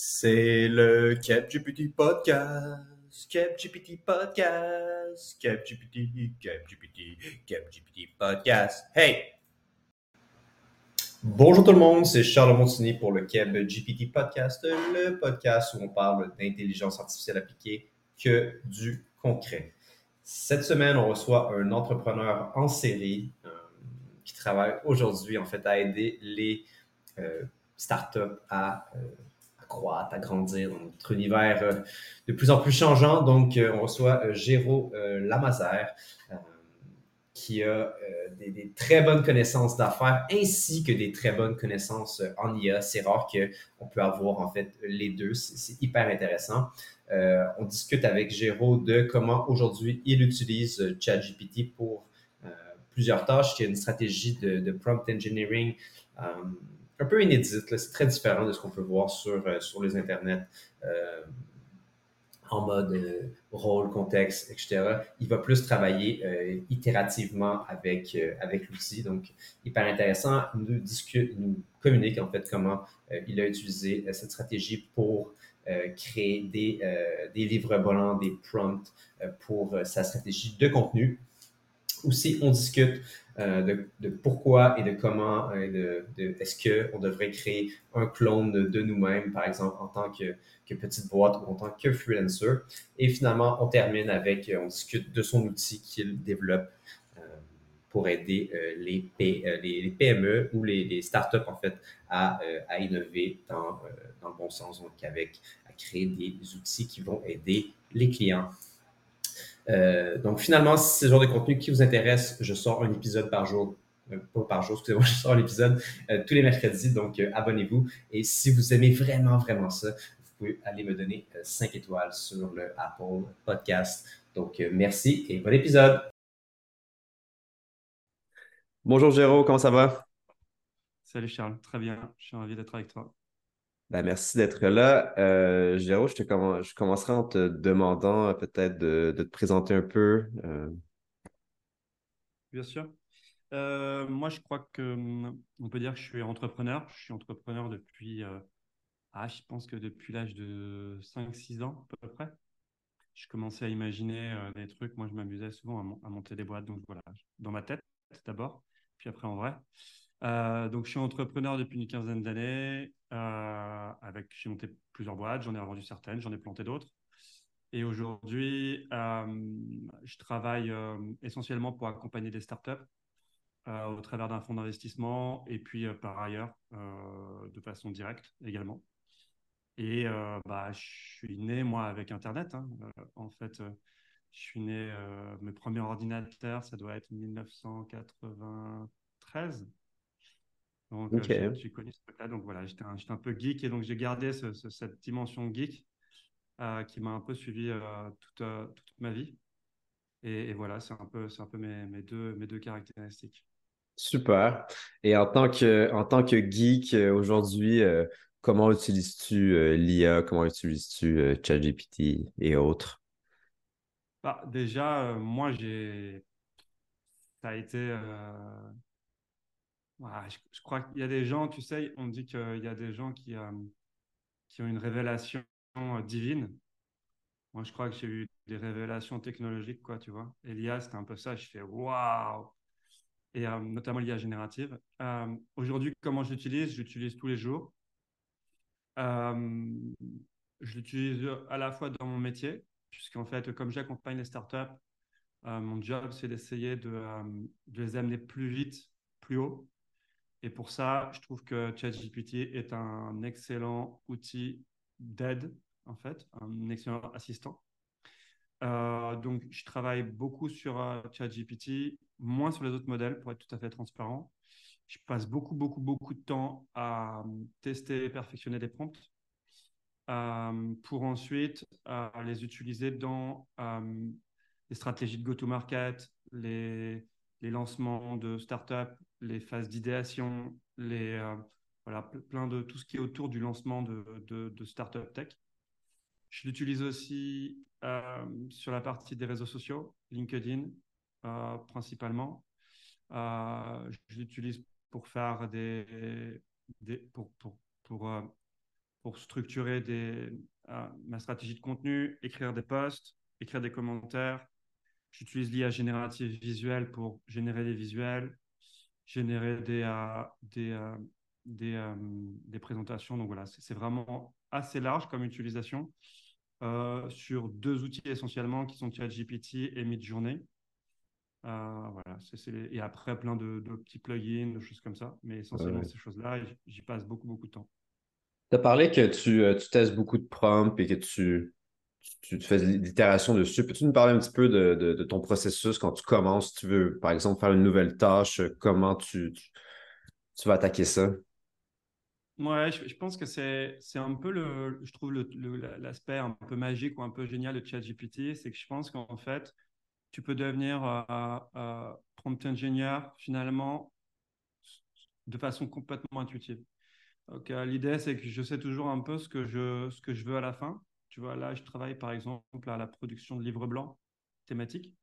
C'est le CapGPT Podcast. CapGPT Podcast. CapGPT, CapGPT, CapGPT Podcast. Hey! Bonjour tout le monde, c'est Charles Montigny pour le CapGPT Podcast, le podcast où on parle d'intelligence artificielle appliquée que du concret. Cette semaine, on reçoit un entrepreneur en série euh, qui travaille aujourd'hui en fait à aider les euh, startups à euh, croître, à grandir dans notre univers euh, de plus en plus changeant. Donc, euh, on reçoit euh, Géraud Lamazer, qui a des, très bonnes connaissances d'affaires ainsi que des très bonnes connaissances en IA. C'est rare qu'on peut avoir en fait les deux. C'est hyper intéressant. on discute avec Géraud de comment aujourd'hui il utilise ChatGPT pour plusieurs tâches. Il y a une stratégie de prompt engineering un peu inédite. C'est très différent de ce qu'on peut voir sur, euh, sur les internets euh, en mode euh, rôle, contexte, etc. Il va plus travailler itérativement avec, avec l'outil. Donc, hyper intéressant. Il nous discute, il nous communique en fait comment il a utilisé cette stratégie pour créer des, des livres volants, des prompts pour sa stratégie de contenu. Aussi, on discute euh, de, pourquoi et de comment, euh, est-ce qu'on devrait créer un clone de, nous-mêmes, par exemple, en tant que, petite boîte ou en tant que freelancer. Et finalement, on termine avec, euh, on discute de son outil qu'il développe pour aider les, PME ou les, startups, en fait, à, innover dans, le bon sens, donc avec à créer des outils qui vont aider les clients euh, donc finalement, si c'est le genre de contenu qui vous intéresse, je sors un épisode par jour. Euh, pas par jour, excusez-moi, je sors un épisode euh, tous les mercredis, donc abonnez-vous. Et si vous aimez vraiment, vraiment ça, vous pouvez aller me donner 5 étoiles sur le Apple Podcast. Donc merci et bon épisode. Bonjour Géraud, comment ça va? Salut Charles, très bien, je suis ravi d'être avec toi. Ben, merci d'être là. Euh, Géraud, je, te je commencerai en te demandant euh, peut-être de, te présenter un peu. Euh. Bien sûr. Euh, moi, je crois que hum, on peut dire que je suis entrepreneur. Je suis entrepreneur depuis, ah, je pense que depuis l'âge de 5-6 ans à peu près. Je commençais à imaginer des trucs. Moi, je m'amusais souvent à, monter des boîtes. Donc voilà, dans ma tête d'abord, puis après en vrai. Euh, donc, je suis entrepreneur depuis une quinzaine d'années. Euh, j'ai monté plusieurs boîtes, j'en ai revendu certaines, j'en ai planté d'autres. Et aujourd'hui, euh, je travaille essentiellement pour accompagner des startups au travers d'un fonds d'investissement et puis par ailleurs de façon directe également. Et bah, je suis né, moi, avec Internet. Hein. en fait, je suis né, mes premiers ordinateurs, ça doit être 1993. Donc, euh, j'ai connu ce truc-là. Donc, voilà, j'étais un, un, peu geek et donc j'ai gardé cette dimension geek euh, qui m'a un peu suivi euh, toute, toute, ma vie. Et, voilà, c'est un peu, un peu mes, mes, deux, mes deux caractéristiques. Super. Et en tant que, en tant que geek, aujourd'hui, comment utilises-tu l'IA? Comment utilises-tu ChatGPT et autres? Bah, déjà, moi, j'ai. Ça a été je, crois qu'il y a des gens, tu sais, on dit qu'il y a des gens qui, euh, qui ont une révélation euh, divine. Moi, je crois que j'ai eu des révélations technologiques, quoi, tu vois. Et l'IA, c'était un peu ça. Je fais waouh! Et euh, notamment l'IA générative. Aujourd'hui, comment je l'utilise? Je l'utilise tous les jours. je l'utilise à la fois dans mon métier, puisqu'en fait, comme j'accompagne les startups, mon job, c'est d'essayer de, de les amener plus vite, plus haut, et pour ça, je trouve que ChatGPT est un excellent outil d'aide, en fait, un excellent assistant. Euh, donc, je travaille beaucoup sur euh, ChatGPT, moins sur les autres modèles, pour être tout à fait transparent. Je passe beaucoup, beaucoup, beaucoup de temps à euh, tester et perfectionner des prompts pour ensuite les utiliser dans les stratégies de go-to-market, les, les lancements de startups, les phases d'idéation, les euh, voilà, plein de tout ce qui est autour du lancement de, de, startup tech. Je l'utilise aussi euh, sur la partie des réseaux sociaux, LinkedIn euh, principalement. je l'utilise pour faire des, des pour, pour, pour pour structurer des, ma stratégie de contenu, écrire des posts, écrire des commentaires. J'utilise l'IA générative visuelle pour générer des visuels, générer des, des, des, des, présentations. Donc voilà, c'est vraiment assez large comme utilisation euh, sur deux outils essentiellement qui sont ChatGPT et Midjourney. Euh, voilà, et après plein de, petits plugins, de choses comme ça. Mais essentiellement, ces choses-là, j'y passe beaucoup, beaucoup de temps. Tu as parlé que tu, euh, tu, testes beaucoup de prompts et que tu, tu, fais l'itération dessus. Peux-tu nous parler un petit peu de, de, ton processus quand tu commences, tu veux, par exemple, faire une nouvelle tâche, comment tu, tu vas attaquer ça? Ouais, je, pense que c'est un peu le, je trouve l'aspect un peu magique ou un peu génial de ChatGPT, c'est que je pense qu'en fait, tu peux devenir euh, euh, prompt engineer finalement de façon complètement intuitive. Euh, l'idée, c'est que je sais toujours un peu ce que je, ce que je veux à la fin. Tu vois, là, je travaille par exemple à la production de livres blancs thématiques.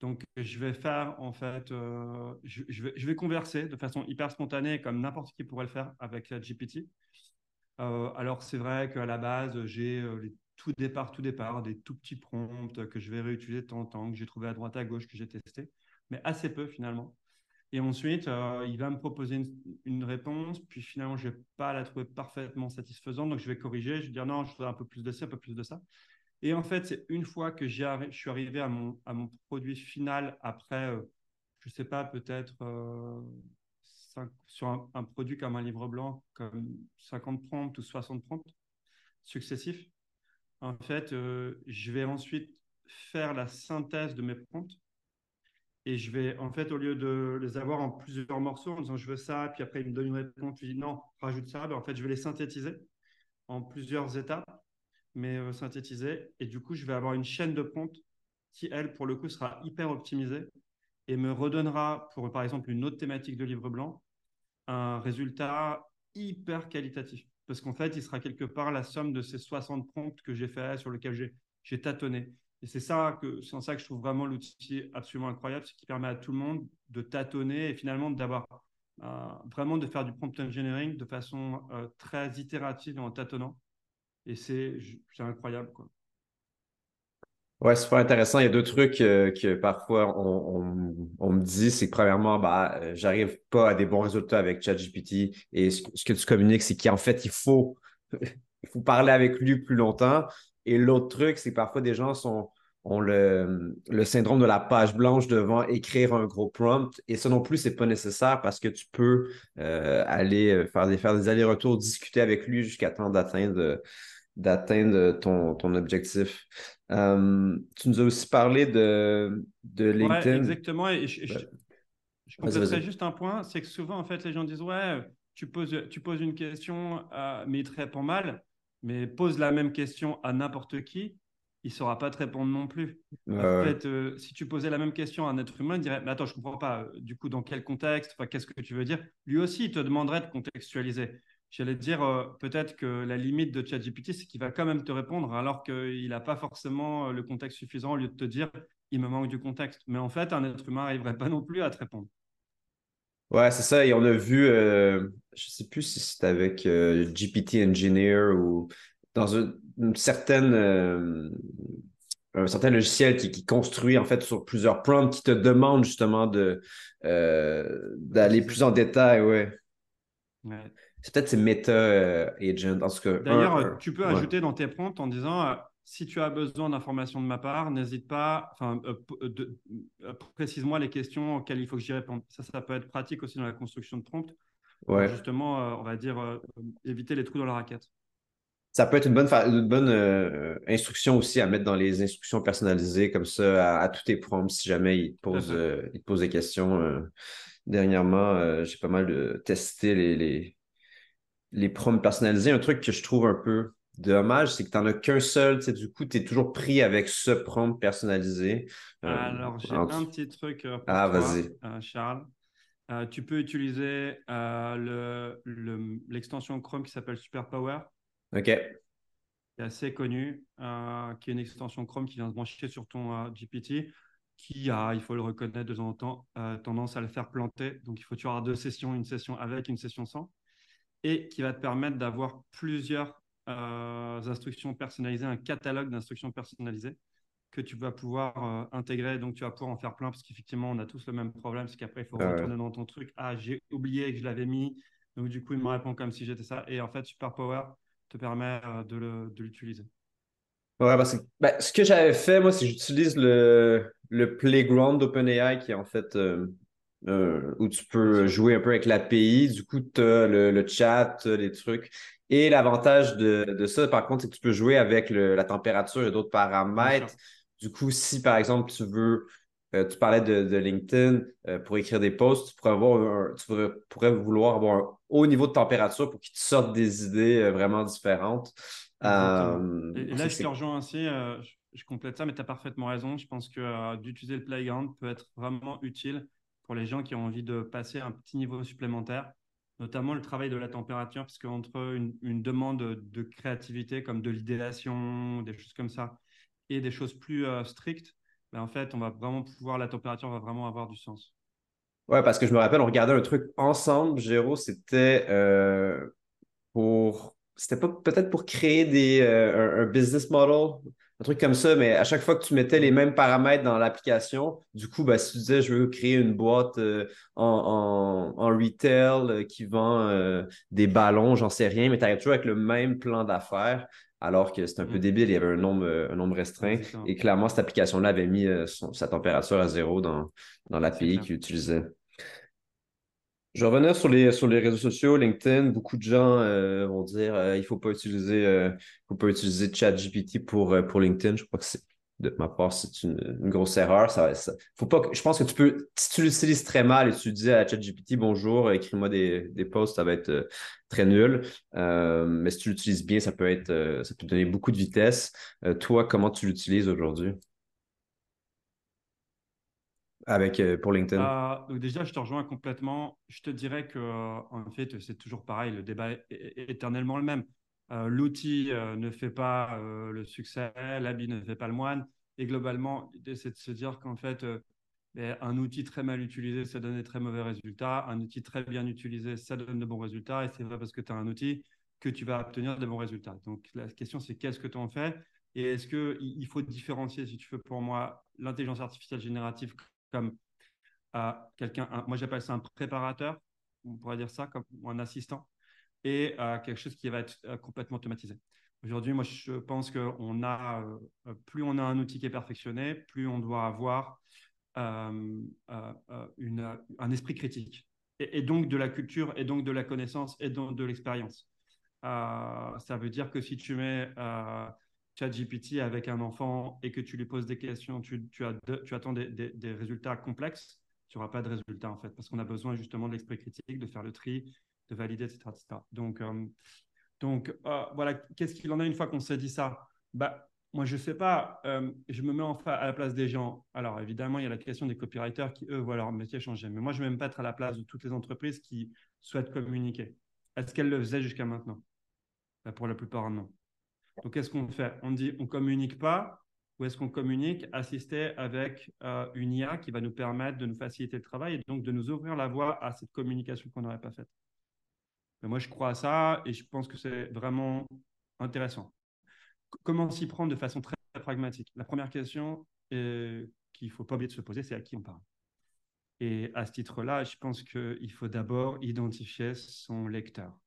Donc, je vais faire, en fait, euh, je, vais, converser de façon hyper spontanée, comme n'importe qui pourrait le faire avec la GPT. Euh, alors, c'est vrai qu'à la base, j'ai euh, tout départ, tout départ, des tout petits prompts que je vais réutiliser de temps en temps, que j'ai trouvé à droite, à gauche, que j'ai testé, mais assez peu finalement. Et ensuite, il va me proposer une, réponse, puis finalement, je ne vais pas la trouver parfaitement satisfaisante, donc je vais corriger, je vais dire non, je voudrais un peu plus de ça, un peu plus de ça. Et en fait, c'est une fois que je suis arrivé à mon, produit final après, euh, je ne sais pas, peut-être euh, sur un, produit comme un livre blanc, comme 50 prompts ou 60 prompts successifs, en fait, euh, je vais ensuite faire la synthèse de mes prompts. Et je vais, en fait, au lieu de les avoir en plusieurs morceaux, en disant je veux ça, puis après il me donne une réponse, je dis non, rajoute ça, ben, en fait, je vais les synthétiser en plusieurs étapes mais euh, synthétisé. Et du coup, je vais avoir une chaîne de prompts qui, elle, pour le coup, sera hyper optimisée et me redonnera, pour par exemple une autre thématique de livre blanc, un résultat hyper qualitatif. Parce qu'en fait, il sera quelque part la somme de ces 60 prompts que j'ai fait, sur lesquels j'ai tâtonné. Et c'est ça que c'est ça que je trouve vraiment l'outil absolument incroyable, c'est qui permet à tout le monde de tâtonner et finalement d'avoir euh, vraiment de faire du prompt engineering de façon euh, très itérative en tâtonnant. Et c'est incroyable. Quoi. Ouais, super intéressant. Il y a deux trucs euh, que parfois on, on, me dit, c'est que premièrement, bah, euh, j'arrive pas à des bons résultats avec ChatGPT et ce, que tu communiques, c'est qu'en fait, il faut, il faut parler avec lui plus longtemps. Et l'autre truc, c'est que parfois des gens sont, ont le, le, syndrome de la page blanche devant écrire un gros prompt. Et ça non plus, c'est pas nécessaire parce que tu peux euh, aller faire des, faire des allers-retours, discuter avec lui jusqu'à temps d'atteindre d'atteindre ton, ton objectif. Euh, tu nous as aussi parlé de, de LinkedIn. exactement. Et je, je, juste un point, c'est que souvent, en fait, les gens disent, ouais, tu poses, tu poses une question, mais il te répond mal, mais pose la même question à n'importe qui, il ne saura pas te répondre non plus. en fait, euh, si tu posais la même question à un être humain, il dirait, mais attends, je ne comprends pas, du coup, dans quel contexte, qu'est-ce que tu veux dire? Lui aussi, il te demanderait de contextualiser. J'allais dire, euh, peut-être que la limite de ChatGPT, c'est qu'il va quand même te répondre alors qu'il n'a pas forcément euh, le contexte suffisant au lieu de te dire, il me manque du contexte. Mais en fait, un être humain n'arriverait pas non plus à te répondre. Ouais, c'est ça. Et on a vu, euh, je ne sais plus si c'est avec GPT Engineer ou dans une, certaine, un certain logiciel qui, construit en fait sur plusieurs prompts qui te demande justement de d'aller plus en détail. Ouais. ouais. C'est peut-être ces Meta euh, Agent. D'ailleurs, tu peux ajouter dans tes prompts en disant euh, si tu as besoin d'informations de ma part, n'hésite pas, enfin, euh, précise-moi les questions auxquelles il faut que j'y réponde. Ça, ça peut être pratique aussi dans la construction de prompts. Ouais. justement, on va dire, éviter les trous dans la raquette. Ça peut être une bonne, une bonne instruction aussi à mettre dans les instructions personnalisées comme ça à, tous tes prompts si jamais il te pose, il pose des questions. dernièrement, j'ai pas mal testé les les prompts personnalisés, un truc que je trouve un peu dommage, c'est que tu n'en as qu'un seul. Du coup, tu es toujours pris avec ce prompt personnalisé. Euh, Alors, j'ai un petit truc euh, pour ah, vas-y. Euh, Charles. tu peux utiliser l'extension Chrome qui s'appelle Superpower. OK. Qui est assez connu, qui est une extension Chrome qui vient se brancher sur ton GPT, qui a, il faut le reconnaître de temps en temps, tendance à le faire planter. Donc, il faut tu avoir deux sessions, une session avec, une session sans et qui va te permettre d'avoir plusieurs instructions personnalisées, un catalogue d'instructions personnalisées que tu vas pouvoir intégrer. Donc, tu vas pouvoir en faire plein parce qu'effectivement, on a tous le même problème. C'est qu'après, il faut retourner dans ton truc. Ah, j'ai oublié que je l'avais mis. Donc, du coup, il me répond comme si j'étais ça. Et en fait, Super Power te permet de l'utiliser. Ouais, parce que ben, ce que j'avais fait, moi, c'est que j'utilise le, le Playground d'OpenAI qui est en fait euh, euh, où tu peux jouer un peu avec l'API. Du coup, tu as le, chat, les trucs. Et l'avantage de, de, ça, par contre, c'est que tu peux jouer avec la température et d'autres paramètres. Du coup, si par exemple tu veux, euh, tu parlais de, LinkedIn pour écrire des posts, tu pourrais, avoir tu pourrais, vouloir avoir un haut niveau de température pour qu'il te sorte des idées vraiment différentes. Euh, et, là, je te rejoins ainsi, euh, je, complète ça, mais tu as parfaitement raison. Je pense que euh, d'utiliser le playground peut être vraiment utile pour les gens qui ont envie de passer un petit niveau supplémentaire, notamment le travail de la température, parce qu'entre une, demande de créativité comme de l'idéation, des choses comme ça, et des choses plus strictes, ben, en fait, on va vraiment pouvoir, la température va vraiment avoir du sens. Ouais, parce que je me rappelle, on regardait un truc ensemble, Géraud, c'était pour c'était pas peut-être pour créer des, euh, un, business model, un truc comme ça, mais à chaque fois que tu mettais les mêmes paramètres dans l'application, du coup, ben, si tu disais je veux créer une boîte euh, en, en, retail euh, qui vend des ballons, j'en sais rien, mais tu arrives toujours avec le même plan d'affaires. Alors que c'est un peu mm. débile, il y avait un nombre, un nombre restreint. Et clairement, cette application-là avait mis sa température à zéro dans, dans l'API qu'il utilisait. Je vais revenir sur les, sur les réseaux sociaux, LinkedIn. Beaucoup de gens euh, vont dire euh, il ne faut pas utiliser, euh, faut pas utiliser ChatGPT pour, pour LinkedIn. Je crois que c'est de ma part, c'est une, grosse erreur. Ça, faut pas, je pense que tu peux, si tu l'utilises très mal et tu dis à ChatGPT bonjour, écris-moi des, des posts, ça va être très nul. mais si tu l'utilises bien, ça peut être, ça peut donner beaucoup de vitesse. toi, comment tu l'utilises aujourd'hui? Avec, euh, pour LinkedIn euh, donc Déjà, je te rejoins complètement. Je te dirais que, euh, en fait, c'est toujours pareil. Le débat est, éternellement le même. L'outil ne fait pas le succès, l'habit ne fait pas le moine. Et globalement, c'est de se dire qu'en fait, ben, un outil très mal utilisé, ça donne des très mauvais résultats. Un outil très bien utilisé, ça donne de bons résultats. Et c'est vrai parce que tu as un outil que tu vas obtenir de bons résultats. Donc, la question, c'est qu'est-ce que tu en fais? Et est-ce qu'il faut différencier, si tu veux, pour moi, l'intelligence artificielle générative comme à quelqu'un, moi j'appelle ça un préparateur, on pourrait dire ça, comme un assistant, et quelque chose qui va être euh, complètement automatisé. Aujourd'hui, moi je pense que on a, euh, plus on a un outil qui est perfectionné, plus on doit avoir euh, une, un esprit critique, et, donc de la culture, et donc de la connaissance, et donc de l'expérience. ça veut dire que si tu mets ChatGPT avec un enfant et que tu lui poses des questions, tu, attends des, résultats complexes, tu n'auras pas de résultats en fait, parce qu'on a besoin justement de l'esprit critique, de faire le tri, de valider, etc. Donc, euh, euh, voilà, qu'est-ce qu'il en a une fois qu'on s'est dit ça? Bah, Moi, je ne sais pas, euh, je me mets enfin à la place des gens. Alors évidemment, il y a la question des copywriters qui, eux, voient leur métier changer. Mais moi, je ne vais même pas être à la place de toutes les entreprises qui souhaitent communiquer. Est-ce qu'elles le faisaient jusqu'à maintenant? Bah, Pour la plupart, non. Donc, qu'est-ce qu'on fait? On dit on communique pas ou est-ce qu'on communique? Assisté avec euh, une IA qui va nous permettre de nous faciliter le travail et donc de nous ouvrir la voie à cette communication qu'on n'aurait pas faite Moi, je crois à ça et je pense que c'est vraiment intéressant. Comment s'y prendre de façon très, pragmatique? La première question qu'il ne faut pas oublier de se poser, c'est à qui on parle. Et à ce titre-là, je pense qu'il faut d'abord identifier son lecteur.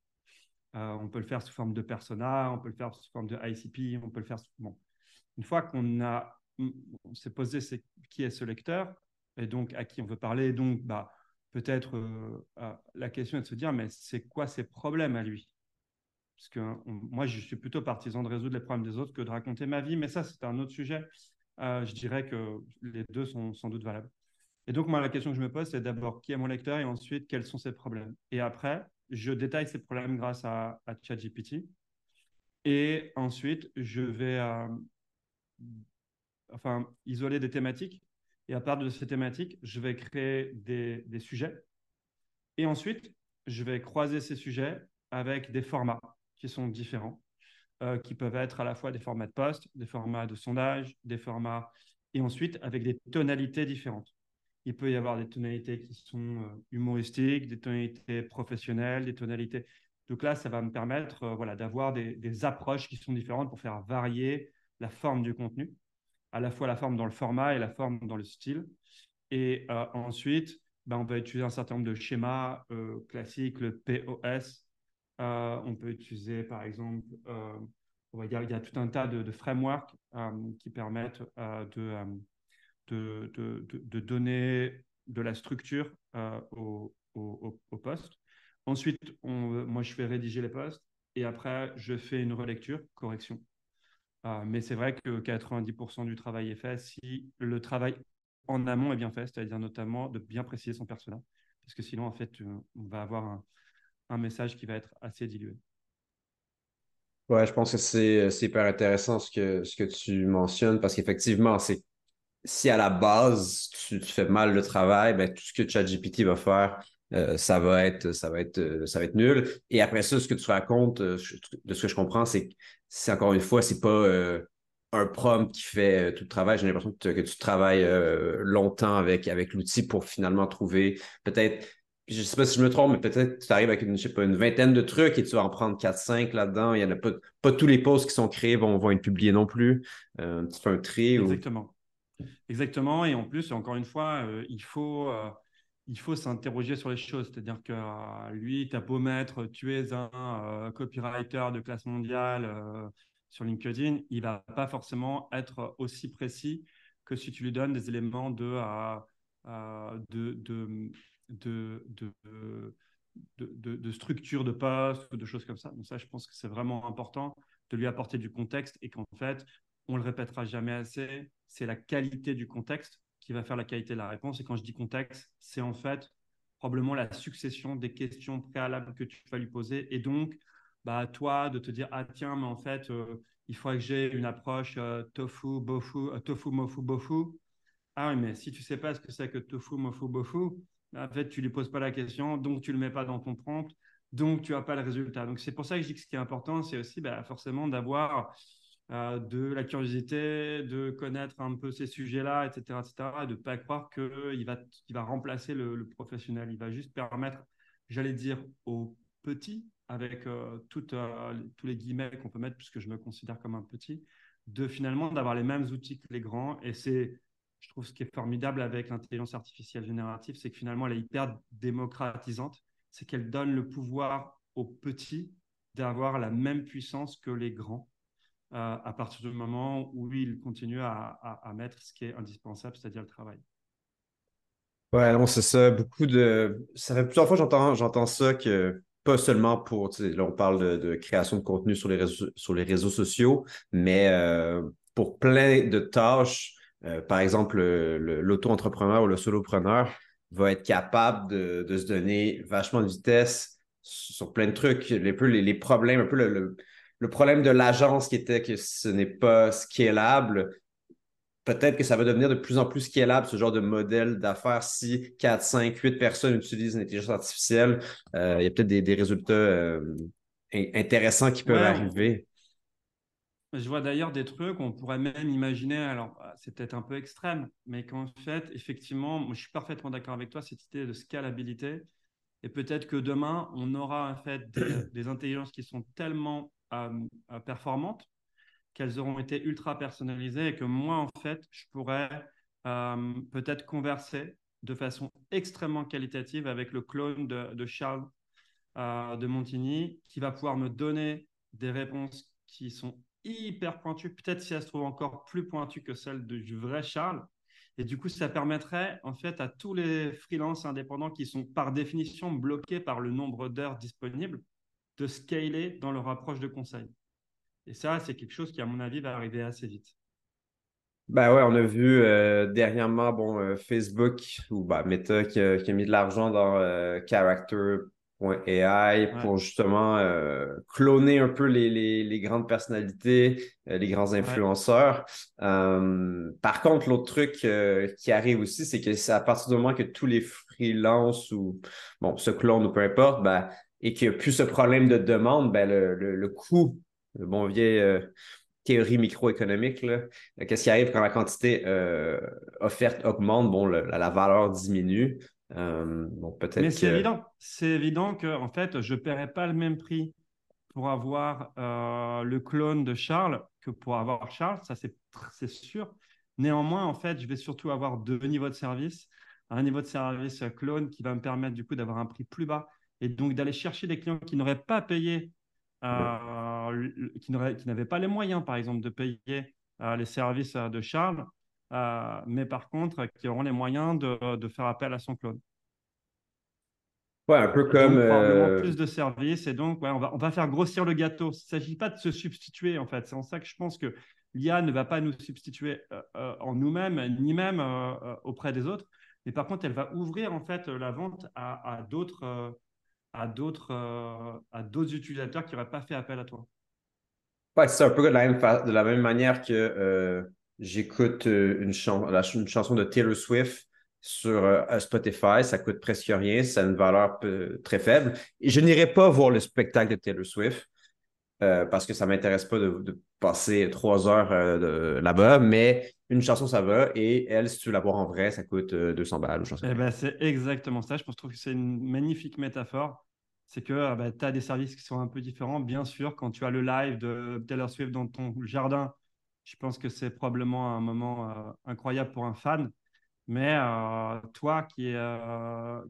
Euh, on peut le faire sous forme de persona, on peut le faire sous forme de ICP, on peut le faire. Bon. Une fois qu'on a, on s'est posé qui est ce lecteur et donc à qui on veut parler, donc bah, peut-être euh, euh, la question est de se dire mais c'est quoi ses problèmes à lui? Parce que moi je suis plutôt partisan de résoudre les problèmes des autres que de raconter ma vie, mais ça c'est un autre sujet. je dirais que les deux sont sans doute valables. Et donc moi la question que je me pose c'est d'abord qui est mon lecteur et ensuite quels sont ses problèmes? Et après je détaille ces problèmes grâce à, ChatGPT. Et ensuite, je vais euh, enfin, isoler des thématiques. Et à partir de ces thématiques, je vais créer des, sujets. Et ensuite, je vais croiser ces sujets avec des formats qui sont différents, euh, qui peuvent être à la fois des formats de poste, des formats de sondage, des formats, et ensuite avec des tonalités différentes. Il peut y avoir des tonalités qui sont euh, humoristiques, des tonalités professionnelles, des tonalités. Donc là, ça va me permettre voilà, d'avoir des, approches qui sont différentes pour faire varier la forme du contenu, à la fois la forme dans le format et la forme dans le style. Et ensuite, ben, on va utiliser un certain nombre de schémas classiques, le POS. on peut utiliser, par exemple, on va dire, il y a tout un tas de, frameworks qui permettent de, de, donner de la structure au, au, poste. Ensuite, on, moi, je fais rédiger les postes et après, je fais une relecture, correction. mais c'est vrai que 90% du travail est fait si le travail en amont est bien fait, c'est-à-dire notamment de bien préciser son personnage, parce que sinon, en fait, on va avoir un, message qui va être assez dilué. Ouais, je pense que c'est hyper intéressant ce que, ce que tu mentionnes, parce qu'effectivement, c'est si à la base, tu, fais mal le travail, ben, tout ce que ChatGPT va faire, euh, ça va être ça va être euh, ça va être nul. Et après ça, ce que tu racontes, euh, de ce que je comprends, c'est que c'est encore une fois, c'est pas un prompt qui fait tout le travail. J'ai l'impression que, tu travailles longtemps avec, avec l'outil pour finalement trouver peut-être, je ne sais pas si je me trompe, mais peut-être tu arrives avec une, je sais pas, une vingtaine de trucs et tu vas en prendre 4-5 là-dedans. Il y en a pas, pas tous les posts qui sont créés vont, vont être publiés non plus. tu fais un tri. Exactement. Exactement. Et en plus, encore une fois, il faut il faut s'interroger sur les choses. C'est-à-dire que lui, tu as beau mettre, tu es un copywriter de classe mondiale, sur LinkedIn, il va pas forcément être aussi précis que si tu lui donnes des éléments de, de, de, de, de, structure de poste ou de choses comme ça. Donc ça, je pense que c'est vraiment important de lui apporter du contexte et qu'en fait, on le répétera jamais assez, c'est la qualité du contexte qui va faire la qualité de la réponse. Et quand je dis contexte, c'est en fait probablement la succession des questions préalables que tu vas lui poser. Et donc, bah, toi de te dire ah tiens mais en fait euh, il faudrait que j'ai une approche euh, tofu bofu euh, tofu mofu bofu ah oui mais si tu sais pas ce que c'est que tofu mofu bofu bah, en fait tu lui poses pas la question donc tu le mets pas dans ton prompt donc tu as pas le résultat donc c'est pour ça que je dis que ce qui est important c'est aussi bah, forcément d'avoir de la curiosité, de connaître un peu ces sujets-là, etc., etc., et de ne pas croire qu'il va, il va remplacer le, le, professionnel. Il va juste permettre, j'allais dire, aux petits avec euh, euh, tous les guillemets qu'on peut mettre, puisque je me considère comme un petit, de finalement d'avoir les mêmes outils que les grands. Et c'est, je trouve, ce qui est formidable avec l'intelligence artificielle générative, c'est que finalement, elle est hyper démocratisante. C'est qu'elle donne le pouvoir aux petits d'avoir la même puissance que les grands. Euh, à partir du moment où ils continuent à, à, mettre ce qui est indispensable, c'est-à-dire le travail. Ouais, c'est ça. Beaucoup de. Ça fait plusieurs fois que j'entends, ça que pas seulement pour, là on parle de, création de contenu sur les réseaux, sur les réseaux sociaux, mais euh, pour plein de tâches, euh, par exemple, l'auto-entrepreneur ou le solopreneur va être capable de, se donner vachement de vitesse sur plein de trucs, les, les, les problèmes, un peu le, le problème de l'agence qui était que ce n'est pas scalable, peut-être que ça va devenir de plus en plus scalable, ce genre de modèle d'affaires. Si 4, 5, 8 personnes utilisent l'intelligence artificielle, euh, il y a peut-être des, résultats euh, intéressants qui peuvent arriver. Je vois d'ailleurs des trucs, on pourrait même imaginer, alors bah, c'est peut-être un peu extrême, mais qu'en fait, effectivement, moi, je suis parfaitement d'accord avec toi, cette idée de scalabilité. Et peut-être que demain, on aura en fait des intelligences qui sont tellement performantes qu'elles auront été ultra personnalisées et que moi, en fait, je pourrais euh, peut-être converser de façon extrêmement qualitative avec le clone de, Charles euh, de Montigny qui va pouvoir me donner des réponses qui sont hyper pointues, peut-être si elles se trouvent encore plus pointues que celles du vrai Charles. Et du coup, ça permettrait en fait à tous les freelances indépendants qui sont par définition bloqués par le nombre d'heures disponibles de scaler dans leur approche de conseil. Et ça, c'est quelque chose qui, à mon avis, va arriver assez vite. Ben ouais, on a vu euh, dernièrement bon, euh, Facebook ou bah, Meta qui a, mis de l'argent dans euh, Character.ai pour justement cloner un peu les, grandes personnalités, les grands influenceurs. par contre, l'autre truc qui arrive aussi, c'est que c'est à partir du moment que tous les freelances ou bon, se clonent ou peu importe, ben, et qu'il n'y a plus ce problème de demande, ben, le, le coût le bon vieil euh, théorie microéconomique. Qu'est-ce qui arrive quand la quantité euh, offerte augmente? Bon, la, valeur diminue. peut-être Mais c'est évident. C'est évident que, en fait, je ne paierai pas le même prix pour avoir le clone de Charles que pour avoir Charles. Ça, c'est sûr. Néanmoins, en fait, je vais surtout avoir deux niveaux de service. Un niveau de service clone qui va me permettre, du coup, d'avoir un prix plus bas et donc d'aller chercher des clients qui n'auraient pas payé, euh, qui n'avaient pas les moyens, par exemple, de payer euh, les services euh, de Charles, mais par contre, qui auront les moyens de, faire appel à son clone. Ouais, un peu comme. probablement plus de services. Et donc, ouais, on, va, on va faire grossir le gâteau. Il ne s'agit pas de se substituer, en fait. C'est en ça que je pense que l'IA ne va pas nous substituer en nous-mêmes, ni même auprès des autres. Mais par contre, elle va ouvrir, en fait, la vente à d'autres à d'autres euh, utilisateurs qui n'auraient pas fait appel à toi. Ouais, c'est un peu de la même, de la même manière que euh, j'écoute euh, une, une, chanson de Taylor Swift sur Spotify, ça coûte presque rien, ça a une valeur très faible. Je n'irai pas voir le spectacle de Taylor Swift. parce que ça ne m'intéresse pas de, passer trois heures là-bas, mais une chanson, ça va. Et elle, si tu veux la voir en vrai, ça coûte 200 euh, balles ou eh ben, C'est exactement ça. Je trouve que c'est une magnifique métaphore. C'est que ah bah, tu as des services qui sont un peu différents. Bien sûr, quand tu as le live de Taylor Swift dans ton jardin, je pense que c'est probablement un moment euh, incroyable pour un fan. Mais euh, toi qui,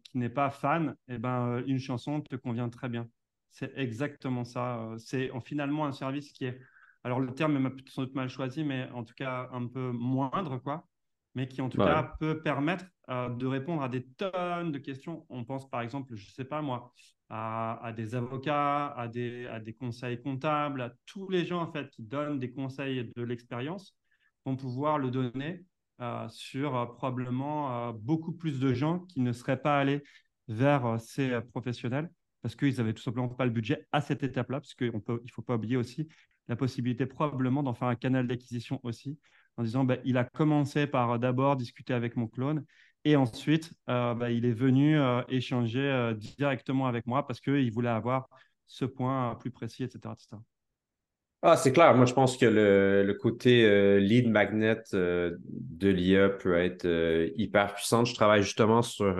qui n'es pas fan, eh ben, une chanson te convient très bien. C'est exactement ça. C'est finalement un service qui est alors le terme est sans doute mal choisi, mais en tout cas un peu moindre, quoi, mais qui en tout cas peut permettre euh, de répondre à des tonnes de questions. On pense par exemple, je ne sais pas moi, à, des avocats, à des, à des conseils comptables, à tous les gens en fait qui donnent des conseils de l'expérience vont pouvoir le donner euh, sur euh, probablement beaucoup plus de gens qui ne seraient pas allés vers ces professionnels parce qu'ils n'avaient tout simplement pas le budget à cette étape-là, parce qu'il ne faut pas oublier aussi la possibilité probablement d'en faire un canal d'acquisition aussi, en disant bah, il a commencé par euh, d'abord discuter avec mon clone et ensuite euh, bah, il est venu euh, échanger directement avec moi parce qu'il voulait avoir ce point plus précis, etc. Ah, c'est clair. Moi, je pense que le, côté lead magnet de l'IA peut être hyper puissant. Je travaille justement sur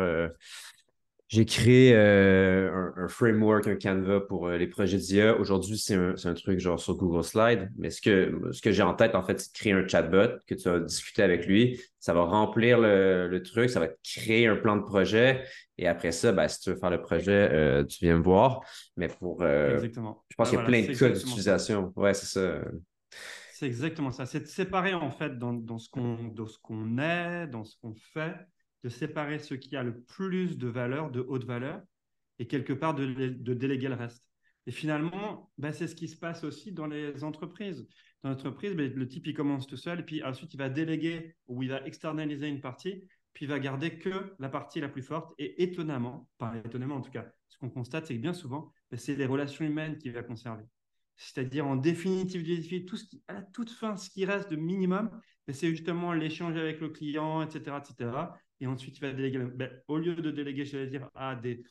j'ai créé euh, un, framework, un Canva pour euh, les projets d'IA. Aujourd'hui, c'est un, truc genre sur Google Slide. Mais ce que, ce que j'ai en tête, en fait, c'est de créer un chatbot que tu vas discuter avec lui. Ça va remplir le, truc, ça va créer un plan de projet. Et après ça, ben, si tu veux faire le projet, euh, tu viens me voir. Mais pour. exactement. Je pense qu'il y a plein de cas d'utilisation. Ouais, c'est ça. C'est exactement ça. C'est de séparer, en fait, dans, dans ce qu'on est, dans ce qu'on fait de séparer ce qui a le plus de valeur, de haute valeur, et quelque part de, déléguer le reste. Et finalement, ben, c'est ce qui se passe aussi dans les entreprises. Dans l'entreprise, ben, le type, il commence tout seul, puis ensuite, il va déléguer ou il va externaliser une partie, puis il va garder que la partie la plus forte. Et étonnamment, pas étonnamment en tout cas, ce qu'on constate, c'est que bien souvent, ben, c'est les relations humaines qu'il va conserver. C'est-à-dire, en définitive, tout ce qui, à la toute fin, ce qui reste de minimum, c'est justement l'échange avec le client, etc., etc et ensuite il va déléguer. Ben, au lieu de déléguer, je vais dire, à des,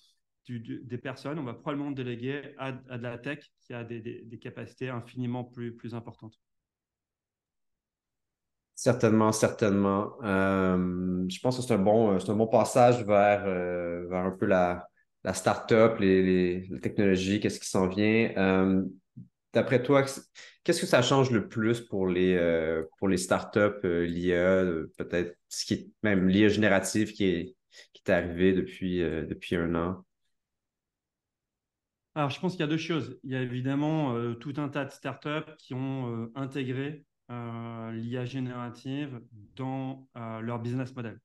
des personnes, on va probablement déléguer à, de la tech qui a des, des, capacités infiniment plus, plus importantes. Certainement, certainement. Euh, je pense que c'est un bon, un bon passage vers, euh, vers un peu la, la start-up, les, les, technologies, qu'est-ce qui s'en vient. Euh, D'après toi, qu'est-ce que ça change le plus pour les, euh, les startups, euh, l'IA, euh, peut-être ce qui même l'IA générative qui est, qui est arrivé depuis, depuis un an? Alors, je pense qu'il y a deux choses. Il y a évidemment tout un tas de startups qui ont intégré l'IA générative dans leur business model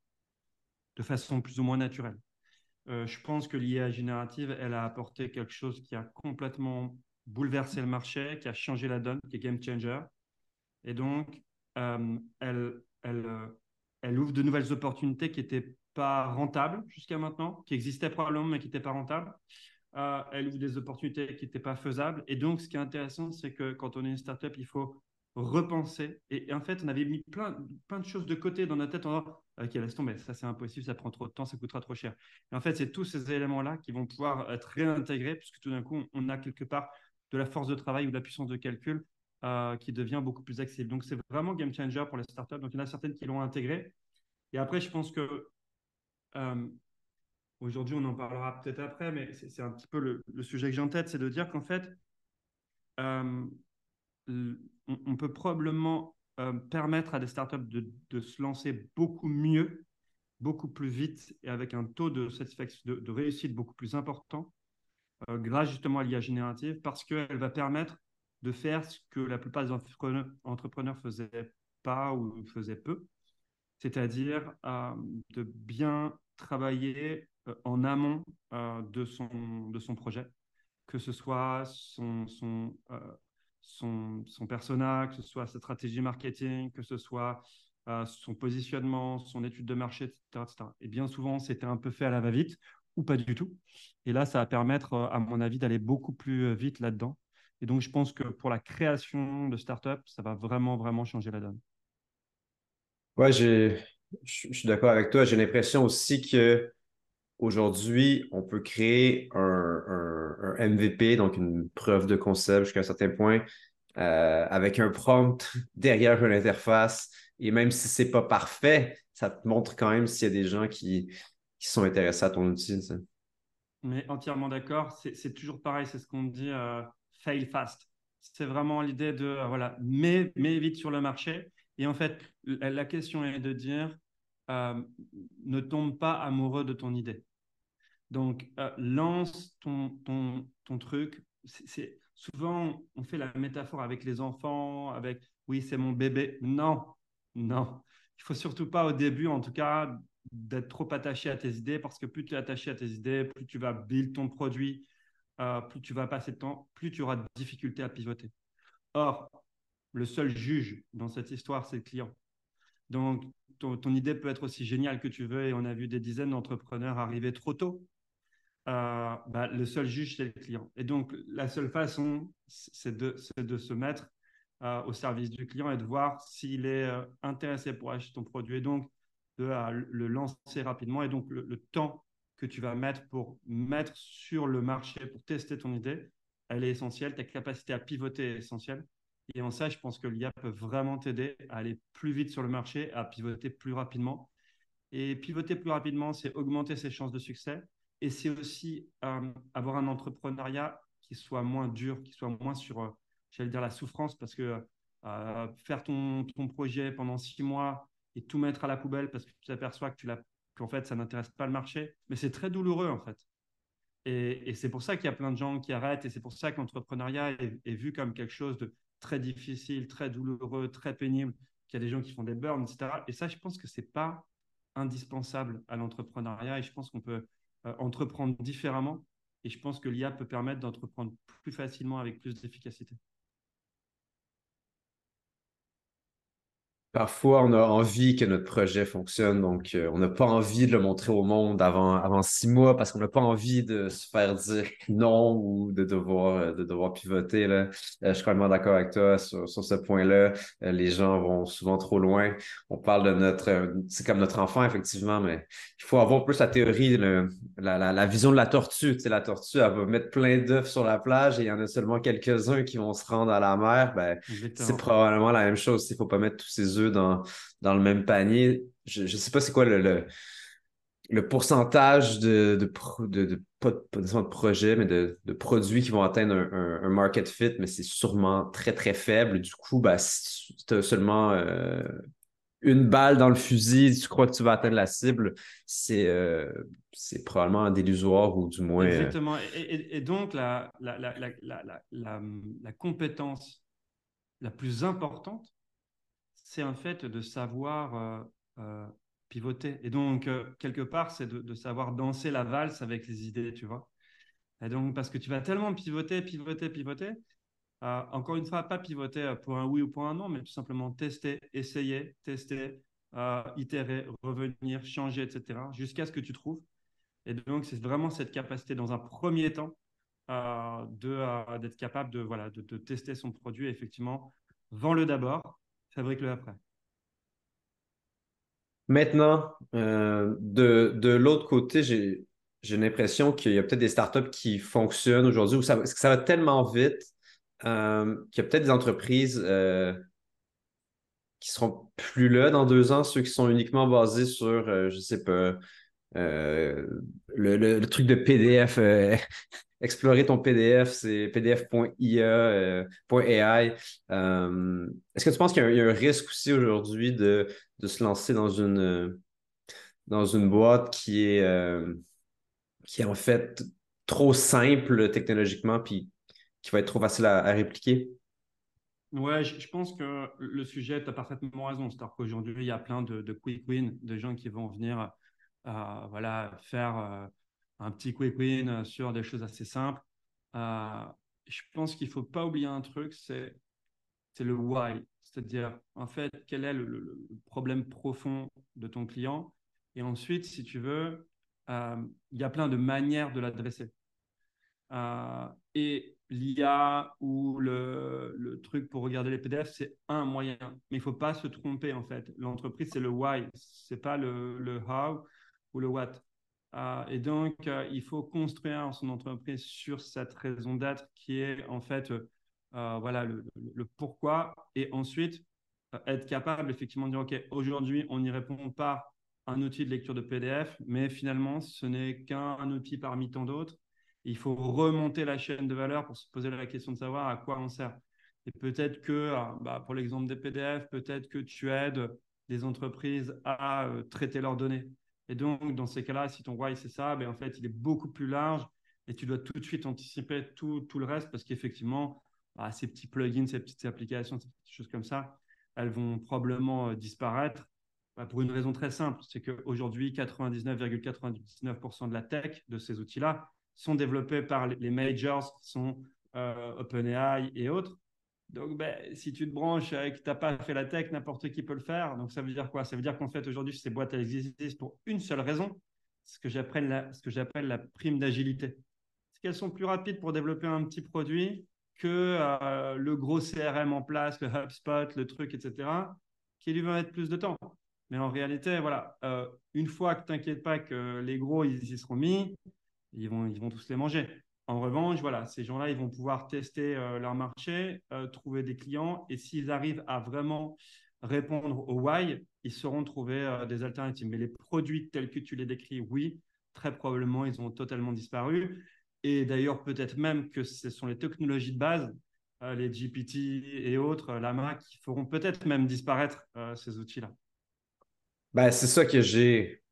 de façon plus ou moins naturelle. je pense que l'IA générative, elle a apporté quelque chose qui a complètement bouleversé le marché, qui a changé la donne, qui est game changer. Et donc, euh, elle, elle, euh, elle ouvre de nouvelles opportunités qui n'étaient pas rentables jusqu'à maintenant, qui existaient probablement, mais qui n'étaient pas rentables. Euh, elle ouvre des opportunités qui n'étaient pas faisables. Et donc, ce qui est intéressant, c'est que quand on est une startup, il faut repenser. Et, en fait, on avait mis plein, plein de choses de côté dans notre tête en disant Ok, laisse tomber, ça c'est impossible, ça prend trop de temps, ça coûtera trop cher. Et en fait, c'est tous ces éléments-là qui vont pouvoir être réintégrés, puisque tout d'un coup, on a quelque part de la force de travail ou de la puissance de calcul euh, qui devient beaucoup plus accessible. Donc, c'est vraiment game changer pour les startups. Donc, il y en a certaines qui l'ont intégré. Et après, je pense que euh, aujourd'hui, on en parlera peut-être après, mais c'est un petit peu le, sujet que j'ai en tête, c'est de dire qu'en fait, euh, on, peut probablement permettre à des startups de, se lancer beaucoup mieux, beaucoup plus vite et avec un taux de, réussite beaucoup plus important euh, grâce justement à l'IA générative parce qu'elle va permettre de faire ce que la plupart des entrepreneurs, entrepreneurs faisaient pas ou faisaient peu, c'est-à-dire de bien travailler en amont de, son, de son projet, que ce soit son, son, son, son persona, que ce soit sa stratégie marketing, que ce soit euh, son positionnement, son étude de marché, etc., Et bien souvent, c'était un peu fait à la va-vite ou pas du tout. Et là, ça va permettre, euh, à mon avis, d'aller beaucoup plus euh, vite là-dedans. Et donc, je pense que pour la création de start-up, ça va vraiment, vraiment changer la donne. Ouais, je suis d'accord avec toi. J'ai l'impression aussi que aujourd'hui, on peut créer un, MVP, donc une preuve de concept jusqu'à un certain point, euh, avec un prompt derrière une interface. Et même si ce n'est pas parfait, ça te montre quand même s'il y a des gens qui, sont intéressés à ton outil. Mais entièrement d'accord. C'est toujours pareil, c'est ce qu'on dit euh, fail fast. C'est vraiment l'idée de, euh, voilà, mets, mets vite sur le marché. Et en fait, la question est de dire, ne tombe pas amoureux de ton idée. Donc, euh, lance ton, ton, ton truc. C'est, souvent, on fait la métaphore avec les enfants, avec oui, c'est mon bébé. Non, non. Il faut surtout pas au début, en tout cas, d'être trop attaché à tes idées parce que plus tu es attaché à tes idées, plus tu vas build ton produit, euh, plus tu vas passer de temps, plus tu auras de difficultés à pivoter. Or, le seul juge dans cette histoire, c'est le client. Donc, ton, idée peut être aussi géniale que tu veux et on a vu des dizaines d'entrepreneurs arriver trop tôt euh, bah, le seul juge, c'est le client. Et donc, la seule façon, c'est de, de, se mettre euh, au service du client et de voir s'il est intéressé pour acheter ton produit et donc de le lancer rapidement. Et donc, le, temps que tu vas mettre pour mettre sur le marché, pour tester ton idée, elle est essentielle. Ta capacité à pivoter est essentielle. Et en ça, je pense que l'IA peut vraiment t'aider à aller plus vite sur le marché, à pivoter plus rapidement. Et pivoter plus rapidement, c'est augmenter ses chances de succès. Et c'est aussi euh, avoir un entrepreneuriat qui soit moins dur, qui soit moins sur, euh, j'allais dire, la souffrance, parce que euh, faire ton, ton, projet pendant six mois et tout mettre à la poubelle parce que tu t'aperçois que tu qu'en fait, ça n'intéresse pas le marché, mais c'est très douloureux, en fait. Et, c'est pour ça qu'il y a plein de gens qui arrêtent, et c'est pour ça que l'entrepreneuriat est, est, vu comme quelque chose de très difficile, très douloureux, très pénible, qu'il y a des gens qui font des burns, etc. Et ça, je pense que c'est pas indispensable à l'entrepreneuriat, et je pense qu'on peut euh, entreprendre différemment. Et je pense que l'IA peut permettre d'entreprendre plus facilement avec plus d'efficacité. Parfois, on a envie que notre projet fonctionne, donc euh, on n'a pas envie de le montrer au monde avant, avant six mois parce qu'on n'a pas envie de se faire dire non ou de devoir, euh, de devoir pivoter. Là. Euh, je suis vraiment d'accord avec toi sur, sur ce point-là. les gens vont souvent trop loin. On parle de notre... c'est comme notre enfant, effectivement, mais il faut avoir plus la théorie, la, la, la, vision de la tortue. Tu sais, la tortue, elle va mettre plein d'œufs sur la plage et il y en a seulement quelques-uns qui vont se rendre à la mer. Ben, c'est probablement la même chose. Il ne faut pas mettre tous ces œufs dans, dans le même panier. Je ne sais pas c'est quoi le, le, pourcentage de, de, pas, de projets, mais de, produits qui vont atteindre un, market fit, mais c'est sûrement très, très faible. Du coup, ben, si tu as seulement euh, une balle dans le fusil, tu crois que tu vas atteindre la cible, c'est euh, c'est probablement un délusoire ou du moins. Euh, Exactement. Et, et, donc, la, la, la, la, compétence la plus importante, c'est en fait de savoir euh, euh, pivoter. Et donc, euh, quelque part, c'est de, savoir danser la valse avec les idées, tu vois. Et donc, parce que tu vas tellement pivoter, pivoter, pivoter. encore une fois, pas pivoter pour un oui ou pour un non, mais tout simplement tester, essayer, tester, itérer, revenir, changer, etc., jusqu'à ce que tu trouves. Et donc, c'est vraiment cette capacité, dans un premier temps, de d'être capable de, voilà, de, de, tester son produit. effectivement, vends-le d'abord, fabrique-le après. Maintenant, euh, de, de l'autre côté, j'ai, l'impression qu'il y a peut-être des startups qui fonctionnent aujourd'hui où ça, ça va tellement vite euh, qu'il y a peut-être des entreprises euh, qui seront plus là dans deux ans, ceux qui sont uniquement basés sur, je ne sais pas, le, truc de PDF, explorer ton PDF, c'est pdf.ia.ai. Est-ce que tu penses qu'il y, a un risque aussi aujourd'hui de, se lancer dans une, une boîte qui est, en fait trop simple technologiquement puis qui va être trop facile à, répliquer? Ouais, je, pense que le sujet, tu as parfaitement raison. C'est-à-dire qu'aujourd'hui, il y a plein de, quick wins, de gens qui vont venir euh, voilà, faire euh, un petit quick win sur des choses assez simples. Euh, je pense qu'il ne faut pas oublier un truc, c'est le why. C'est-à-dire, en fait, quel est le, problème profond de ton client? Et ensuite, si tu veux, il y a plein de manières de l'adresser. et l'IA ou le, truc pour regarder les PDF, c'est un moyen. Mais il ne faut pas se tromper, en fait. L'entreprise, c'est le why, ce n'est pas le, how ou le what. Euh, et donc, euh, il faut construire son entreprise sur cette raison d'être qui est, en fait, euh, voilà, le, pourquoi. Et ensuite, être capable, effectivement, de dire, OK, aujourd'hui, on n'y répond pas un outil de lecture de PDF, mais finalement, ce n'est qu'un outil parmi tant d'autres il faut remonter la chaîne de valeur pour se poser la question de savoir à quoi on sert. Et peut-être que, ah, bah, pour l'exemple des PDF, peut-être que tu aides des entreprises à traiter leurs données. Et donc, dans ces cas-là, si ton why c'est ça, ben, en fait, il est beaucoup plus large et tu dois tout de suite anticiper tout, tout le reste parce qu'effectivement, bah, ces petits plugins, ces petites applications, ces petites choses comme ça, elles vont probablement euh, disparaître bah, pour une raison très simple. C'est qu'aujourd'hui, 99,99% de la tech de ces outils-là, sont développés par les majors qui sont euh, OpenAI et autres. Donc, ben, si tu te branches et que tu n'as pas fait la tech, n'importe qui peut le faire. Donc, ça veut dire quoi? Ça veut dire qu'en fait, aujourd'hui, ces boîtes, elles existent pour une seule raison, ce que j'appelle la, la prime d'agilité. C'est qu'elles sont plus rapides pour développer un petit produit que euh, le gros CRM en place, le HubSpot, le truc, etc., qui lui va mettre plus de temps. Mais en réalité, voilà, euh, une fois que tu n'inquiètes pas que les gros, ils y seront mis, ils vont, ils vont tous les manger. En revanche, voilà, ces gens-là, ils vont pouvoir tester euh, leur marché, euh, trouver des clients, et s'ils arrivent à vraiment répondre au why, ils sauront trouver euh, des alternatives. Mais les produits tels que tu les décris, oui, très probablement, ils ont totalement disparu. Et d'ailleurs, peut-être même que ce sont les technologies de base, les GPT et autres, Lama, qui feront peut-être même disparaître ces outils-là. Ben, c'est ça que j'ai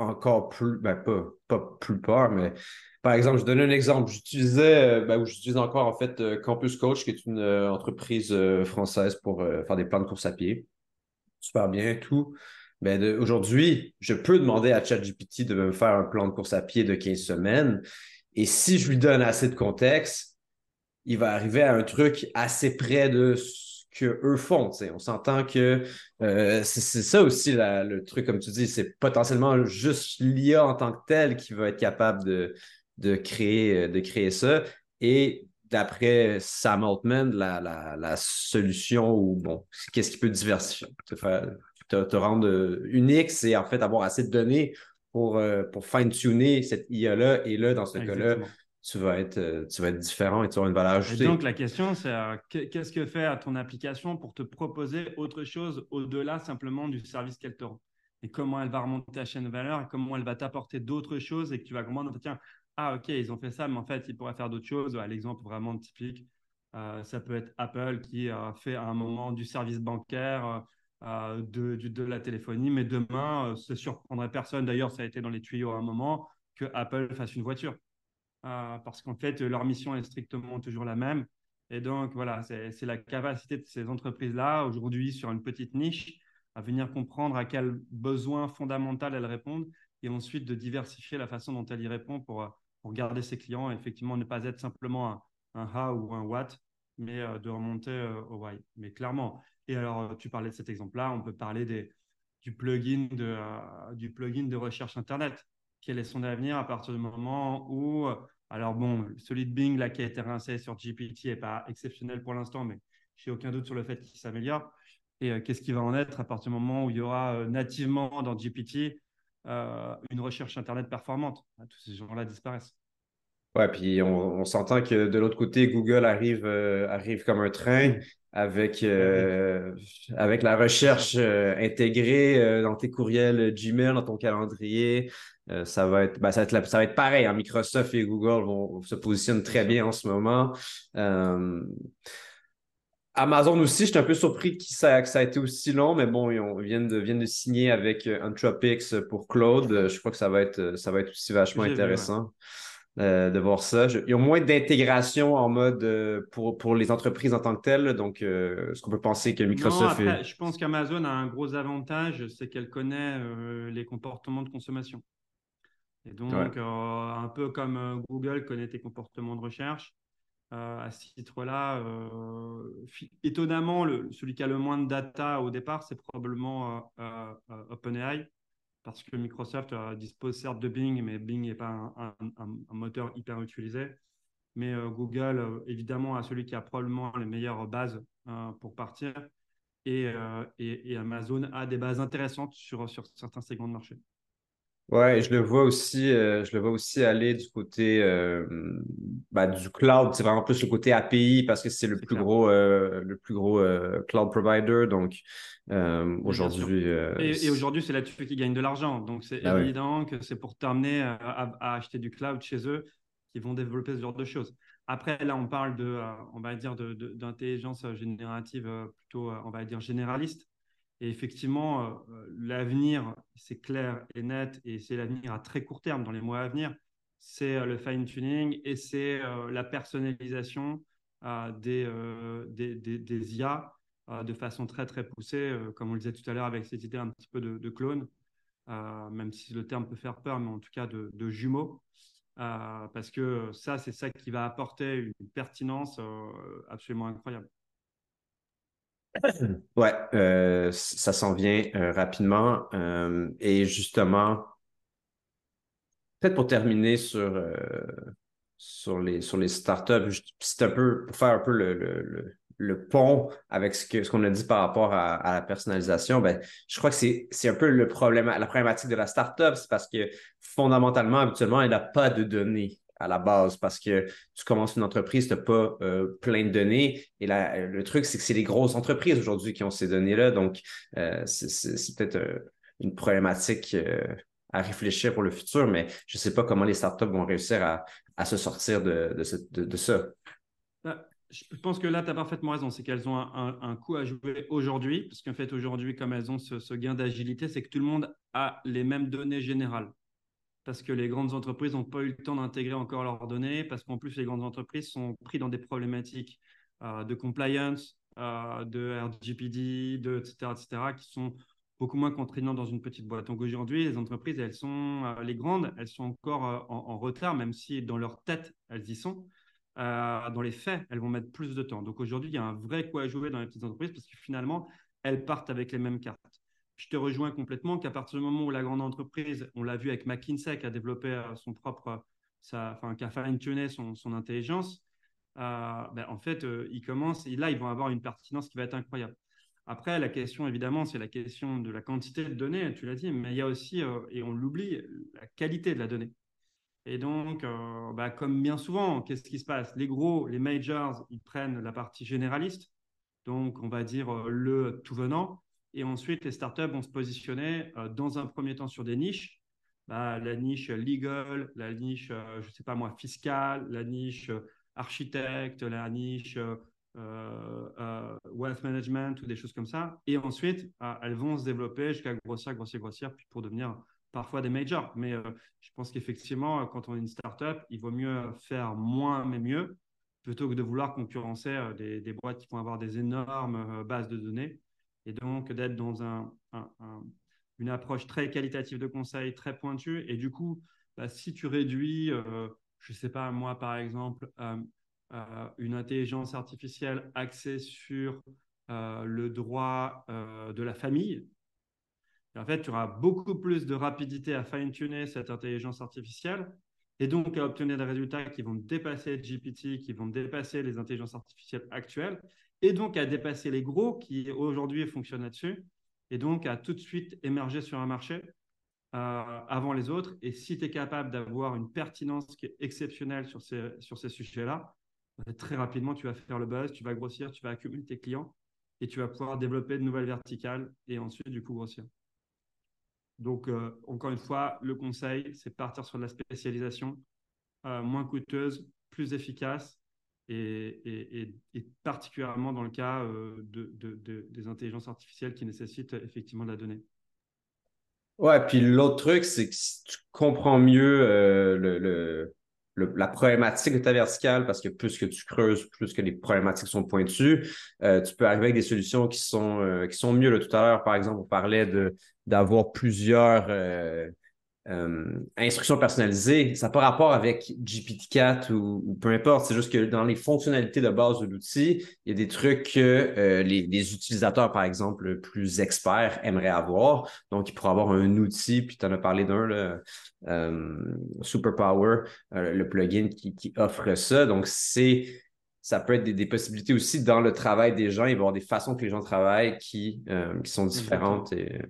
encore plus, ben pas, pas plus peur, mais par exemple, je donne un exemple. J'utilisais, euh, ben, j'utilise encore en fait euh, Campus Coach, qui est une euh, entreprise française pour faire des plans de course à pied. Super bien, tout. Mais ben, aujourd'hui, je peux demander à ChatGPT de me faire un plan de course à pied de 15 semaines. Et si je lui donne assez de contexte, il va arriver à un truc assez près de qu'eux font. On s'entend que euh, c'est ça aussi le truc, comme tu dis, c'est potentiellement juste l'IA en tant que tel qui va être capable de, de, créer, de créer ça. Et d'après Sam Altman, la, la, solution ou bon, qu'est-ce qui peut diversifier, te, te, rendre unique, c'est en fait avoir assez de données pour, euh, pour fine-tuner cette IA-là. Et là, dans ce cas-là, tu vas être, euh, tu vas être différent et tu auras une valeur ajoutée. donc, la question, c'est euh, qu'est-ce que fait ton application pour te proposer autre chose au-delà simplement du service qu'elle te rend? Et comment elle va remonter ta chaîne de valeur et comment elle va t'apporter d'autres choses et que tu vas comprendre, tiens, ah, ok, ils ont fait ça, mais en fait, ils pourraient faire d'autres choses. L'exemple vraiment typique, euh, ça peut être Apple qui a fait à un moment du service bancaire. de, de, la téléphonie, mais demain, ça surprendrait personne. D'ailleurs, ça a été dans les tuyaux à un moment que Apple fasse une voiture. Euh, parce qu'en fait, leur mission est strictement toujours la même. Et donc, voilà, c'est la capacité de ces entreprises-là, aujourd'hui, sur une petite niche, à venir comprendre à quels besoins fondamentaux elles répondent et ensuite de diversifier la façon dont elles y répondent pour, pour garder ses clients et effectivement ne pas être simplement un, how ou un what, mais euh, de remonter euh, au why. Mais clairement, et alors tu parlais de cet exemple-là, on peut parler des, du, plugin de, du plugin de recherche Internet quel est son avenir à partir du moment où, alors bon, de Bing là, qui a été rincé sur GPT n'est pas exceptionnel pour l'instant, mais j'ai aucun doute sur le fait qu'il s'améliore. Et euh, qu'est-ce qui va en être à partir du moment où il y aura euh, nativement dans GPT euh, une recherche Internet performante? Tous ces gens-là disparaissent. Ouais, puis on, s'entend que de l'autre côté, Google arrive comme un train. Avec, euh, avec la recherche euh, intégrée euh, dans tes courriels Gmail, dans ton calendrier. ça, va être, ben, ça, va être, ça va être pareil. Hein. Microsoft et Google vont, se positionnent très bien en ce moment. Amazon aussi, je suis un peu surpris que ça, que ça a été aussi long, mais bon, ils, viennent, de, viennent de signer avec Anthropics pour Cloud. Je crois que ça va être, ça va être aussi vachement intéressant. Euh, de voir ça. il y a moins d'intégration en mode euh, pour, pour les entreprises en tant que telles. Donc, euh, est-ce qu'on peut penser que Microsoft. Non, Je pense qu'Amazon a un gros avantage, c'est qu'elle connaît les comportements de consommation. Et donc, un peu comme Google connaît tes comportements de recherche, à ce titre-là, étonnamment, le, celui qui a le moins de data au départ, c'est probablement OpenAI parce que Microsoft euh, dispose certes de Bing, mais Bing n'est pas un, moteur hyper utilisé. Mais euh, Google, euh, évidemment, a celui qui a probablement les meilleures bases pour partir. Et, et, Amazon a des bases intéressantes sur, sur certains segments de marché. Ouais, je le vois aussi, je le vois aussi aller du côté bah, du cloud. C'est vraiment plus le côté API parce que c'est le, plus gros, le plus gros cloud provider. Donc aujourd'hui. et, aujourd'hui, c'est là-dessus qu'ils gagnent de l'argent. Donc c'est ah évident que c'est pour t'amener à, acheter du cloud chez eux qu'ils vont développer ce genre de choses. Après, là, on parle de, on va dire, d'intelligence générative plutôt, on va dire, généraliste. Et effectivement, euh, euh, l'avenir, c'est clair et net, et c'est l'avenir à très court terme, dans les mois à venir, c'est euh, le fine-tuning et c'est la personnalisation des, IA de façon très, très poussée, comme on le disait tout à l'heure avec cette idée un petit peu de, de clone, même si le terme peut faire peur, mais en tout cas de, de jumeaux. parce que ça, c'est ça qui va apporter une pertinence absolument incroyable. Ouais, euh, ça s'en vient euh, rapidement. Euh, et justement, peut-être pour terminer sur, sur, les, sur les startups, c'est un peu pour faire un peu le, le, pont avec ce qu'on ce a dit par rapport à, la personnalisation, ben, je crois que c'est un peu le problème, la problématique de la startup, c'est parce que fondamentalement, habituellement, elle n'a pas de données à la base parce que tu commences une entreprise, tu n'as pas euh, plein de données. Et là, le truc, c'est que c'est les grosses entreprises aujourd'hui qui ont ces données-là. Donc, euh, c'est peut-être euh, une problématique à réfléchir pour le futur, mais je ne sais pas comment les startups vont réussir à, se sortir de, ça. Bah, je pense que là, tu as parfaitement raison. C'est qu'elles ont un, coût à jouer aujourd'hui, parce qu'en fait, aujourd'hui, comme elles ont ce gain d'agilité, c'est que tout le monde a les mêmes données générales parce que les grandes entreprises n'ont pas eu le temps d'intégrer encore leurs données, parce qu'en plus, les grandes entreprises sont prises dans des problématiques euh, de compliance, euh, de RGPD, de, etc., etc., qui sont beaucoup moins contraignantes dans une petite boîte. Donc aujourd'hui, les entreprises, elles sont, euh, les grandes, elles sont encore en, retard, même si dans leur tête, elles y sont. dans les faits, elles vont mettre plus de temps. Donc aujourd'hui, il y a un vrai coup à jouer dans les petites entreprises parce que finalement, elles partent avec les mêmes cartes je te rejoins complètement qu'à partir du moment où la grande entreprise, on l'a vu avec McKinsey, qui a développé euh, son propre, enfin, qui a fine-tuné son, intelligence, euh, ben, en fait, euh, ils commencent, et là, ils vont avoir une pertinence qui va être incroyable. Après, la question, évidemment, c'est la question de la quantité de données, tu l'as dit, mais il y a aussi, et on l'oublie, la qualité de la donnée. Et donc, bah, comme bien souvent, qu'est-ce qui se passe? Les gros, les majors, ils prennent la partie généraliste, donc on va dire le tout venant, et ensuite, les startups vont se positionner euh, dans un premier temps sur des niches. Bah, la niche legal, la niche, euh, je sais pas moi, fiscale, la niche euh, architecte, la niche wealth management ou des choses comme ça. Et ensuite, elles vont se développer jusqu'à grossir, grossir, grossir, puis pour devenir parfois des majors. Mais je pense qu'effectivement, quand on est une startup, il vaut mieux faire moins mais mieux plutôt que de vouloir concurrencer des boîtes qui vont avoir des énormes bases de données et donc d'être dans un, une approche très qualitative de conseil, très pointue. Et du coup, bah, si tu réduis, euh, je ne sais pas, moi par exemple, euh, euh, une intelligence artificielle axée sur le droit de la famille, en fait, tu auras beaucoup plus de rapidité à fine-tuner cette intelligence artificielle et donc à obtenir des résultats qui vont dépasser GPT, qui vont dépasser les intelligences artificielles actuelles et donc à dépasser les gros qui aujourd'hui fonctionnent là-dessus, et donc à tout de suite émerger sur un marché euh, avant les autres. Et si tu es capable d'avoir une pertinence qui est exceptionnelle sur ces, sur ces sujets-là, très rapidement, tu vas faire le buzz, tu vas grossir, tu vas accumuler tes clients et tu vas pouvoir développer de nouvelles verticales et ensuite, du coup, grossir. Donc, euh, encore une fois, le conseil, c'est partir sur de la spécialisation euh, moins coûteuse, plus efficace et, particulièrement dans le cas euh, de, des intelligences artificielles qui nécessitent effectivement de la donnée. Ouais, puis l'autre truc, c'est que si tu comprends mieux le, la problématique de ta verticale, parce que plus que tu creuses, plus que les problématiques sont pointues, tu peux arriver avec des solutions qui sont, qui sont mieux. tout à l'heure, par exemple, on parlait d'avoir plusieurs euh, euh, instructions personnalisées. Ça n'a pas rapport avec GPT-4 ou, peu importe. C'est juste que dans les fonctionnalités de base de l'outil, il y a des trucs que euh, les, utilisateurs, par exemple, plus experts aimeraient avoir. Donc, ils pourraient avoir un outil, puis tu en as parlé d'un, Superpower, le plugin qui, offre ça. Donc, c'est ça peut être des, possibilités aussi dans le travail des gens. Il va y avoir des façons que les gens travaillent qui, qui sont différentes. Et,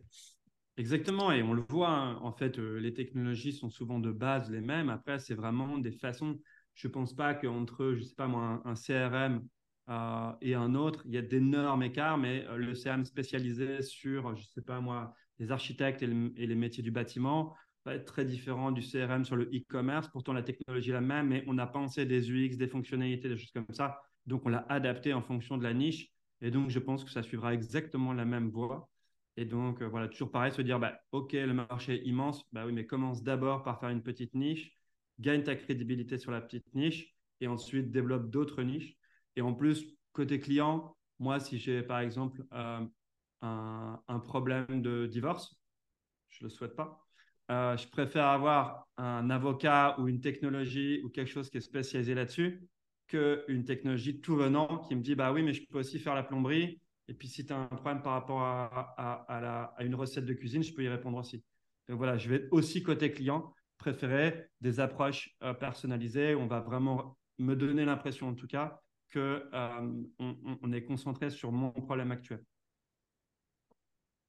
Exactement, et on le voit, hein, en fait, euh, les technologies sont souvent de base les mêmes. Après, c'est vraiment des façons. Je ne pense pas qu'entre, je sais pas moi, un, CRM euh, et un autre, il y a d'énormes écarts, mais euh, le CRM spécialisé sur, je ne sais pas moi, les architectes et, les métiers du bâtiment va être très différent du CRM sur le e-commerce. Pourtant, la technologie est la même, mais on a pensé des UX, des fonctionnalités, des choses comme ça. Donc, on l'a adapté en fonction de la niche. Et donc, je pense que ça suivra exactement la même voie. Et donc, euh, voilà, toujours pareil, se dire, bah, OK, le marché est immense, bah oui, mais commence d'abord par faire une petite niche, gagne ta crédibilité sur la petite niche et ensuite développe d'autres niches. Et en plus, côté client, moi, si j'ai par exemple euh, un, problème de divorce, je ne le souhaite pas, euh, je préfère avoir un avocat ou une technologie ou quelque chose qui est spécialisé là-dessus qu'une technologie tout venant qui me dit, bah oui, mais je peux aussi faire la plomberie et puis, si tu as un problème par rapport à, une recette de cuisine, je peux y répondre aussi. Donc voilà, je vais aussi côté client préférer des approches euh, personnalisées. On va vraiment me donner l'impression, en tout cas, que euh, on, est concentré sur mon problème actuel.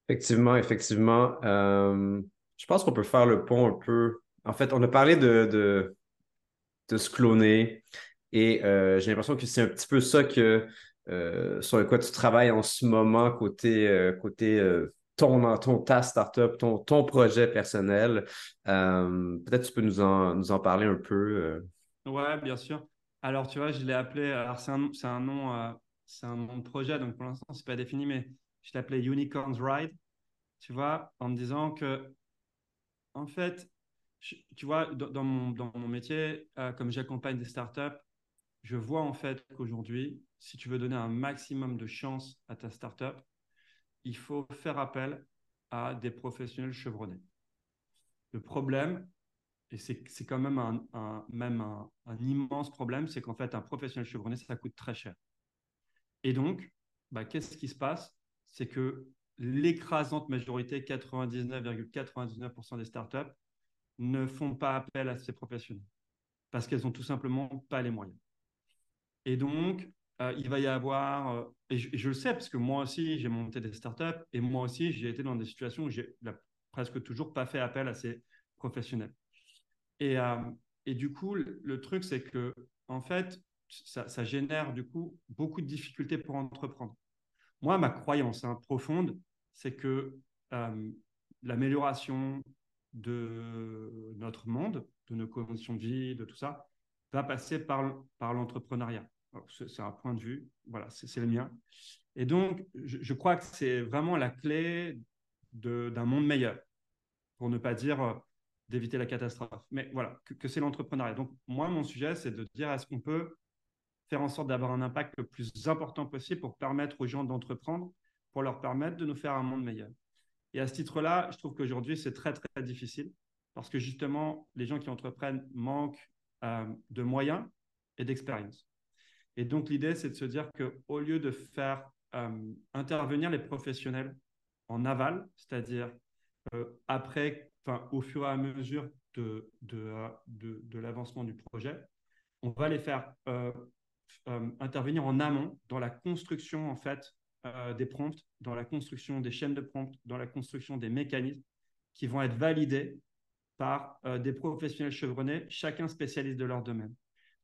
Effectivement, effectivement. Euh, je pense qu'on peut faire le pont un peu. En fait, on a parlé de, de se cloner et j'ai l'impression que c'est un petit peu ça que euh, sur quoi tu travailles en ce moment côté, euh, côté euh, ton, ton, ta startup, ton, ton projet personnel. Peut-être tu peux nous en, nous en parler un peu. Ouais, bien sûr. Alors, tu vois, je l'ai appelé, alors c'est un, un, nom, c'est un nom de projet, donc pour l'instant, ce n'est pas défini, mais je l'ai appelé Unicorns Ride, tu vois, en me disant que, en fait, tu vois, dans, mon, dans mon métier, comme j'accompagne des startups, je vois en fait qu'aujourd'hui, si tu veux donner un maximum de chance à ta startup, il faut faire appel à des professionnels chevronnés. Le problème, et c'est quand même un, immense problème, c'est qu'en fait, un professionnel chevronné, ça coûte très cher. Et donc, bah, qu'est-ce qui se passe? C'est que l'écrasante majorité, 99,99% des startups, ne font pas appel à ces professionnels parce qu'elles n'ont tout simplement pas les moyens. Et donc, euh, il va y avoir, euh, et, je, le sais parce que moi aussi, j'ai monté des startups et moi aussi, j'ai été dans des situations où j'ai presque toujours pas fait appel à ces professionnels. Et, euh, du coup, le, truc, c'est que, en fait, ça, ça, génère du coup beaucoup de difficultés pour entreprendre. Moi, ma croyance hein, profonde, c'est que l'amélioration de notre monde, de nos conditions de vie, de tout ça, va passer par, par l'entrepreneuriat. C'est un point de vue, voilà, c'est le mien. Et donc, je, crois que c'est vraiment la clé d'un monde meilleur, pour ne pas dire euh, d'éviter la catastrophe. Mais voilà, que, c'est l'entrepreneuriat. Donc, moi, mon sujet, c'est de dire est-ce qu'on peut faire en sorte d'avoir un impact le plus important possible pour permettre aux gens d'entreprendre, pour leur permettre de nous faire un monde meilleur? Et à ce titre-là, je trouve qu'aujourd'hui, c'est très, très difficile parce que justement, les gens qui entreprennent manquent euh, de moyens et d'expérience. Et donc, l'idée, c'est de se dire qu'au lieu de faire euh, intervenir les professionnels en aval, c'est-à-dire euh, après, au fur et à mesure de, de, de, l'avancement du projet, on va les faire intervenir en amont dans la construction, en fait, des prompts, dans la construction des chaînes de prompts, dans la construction des mécanismes qui vont être validés par euh, des professionnels chevronnés, chacun spécialiste de leur domaine.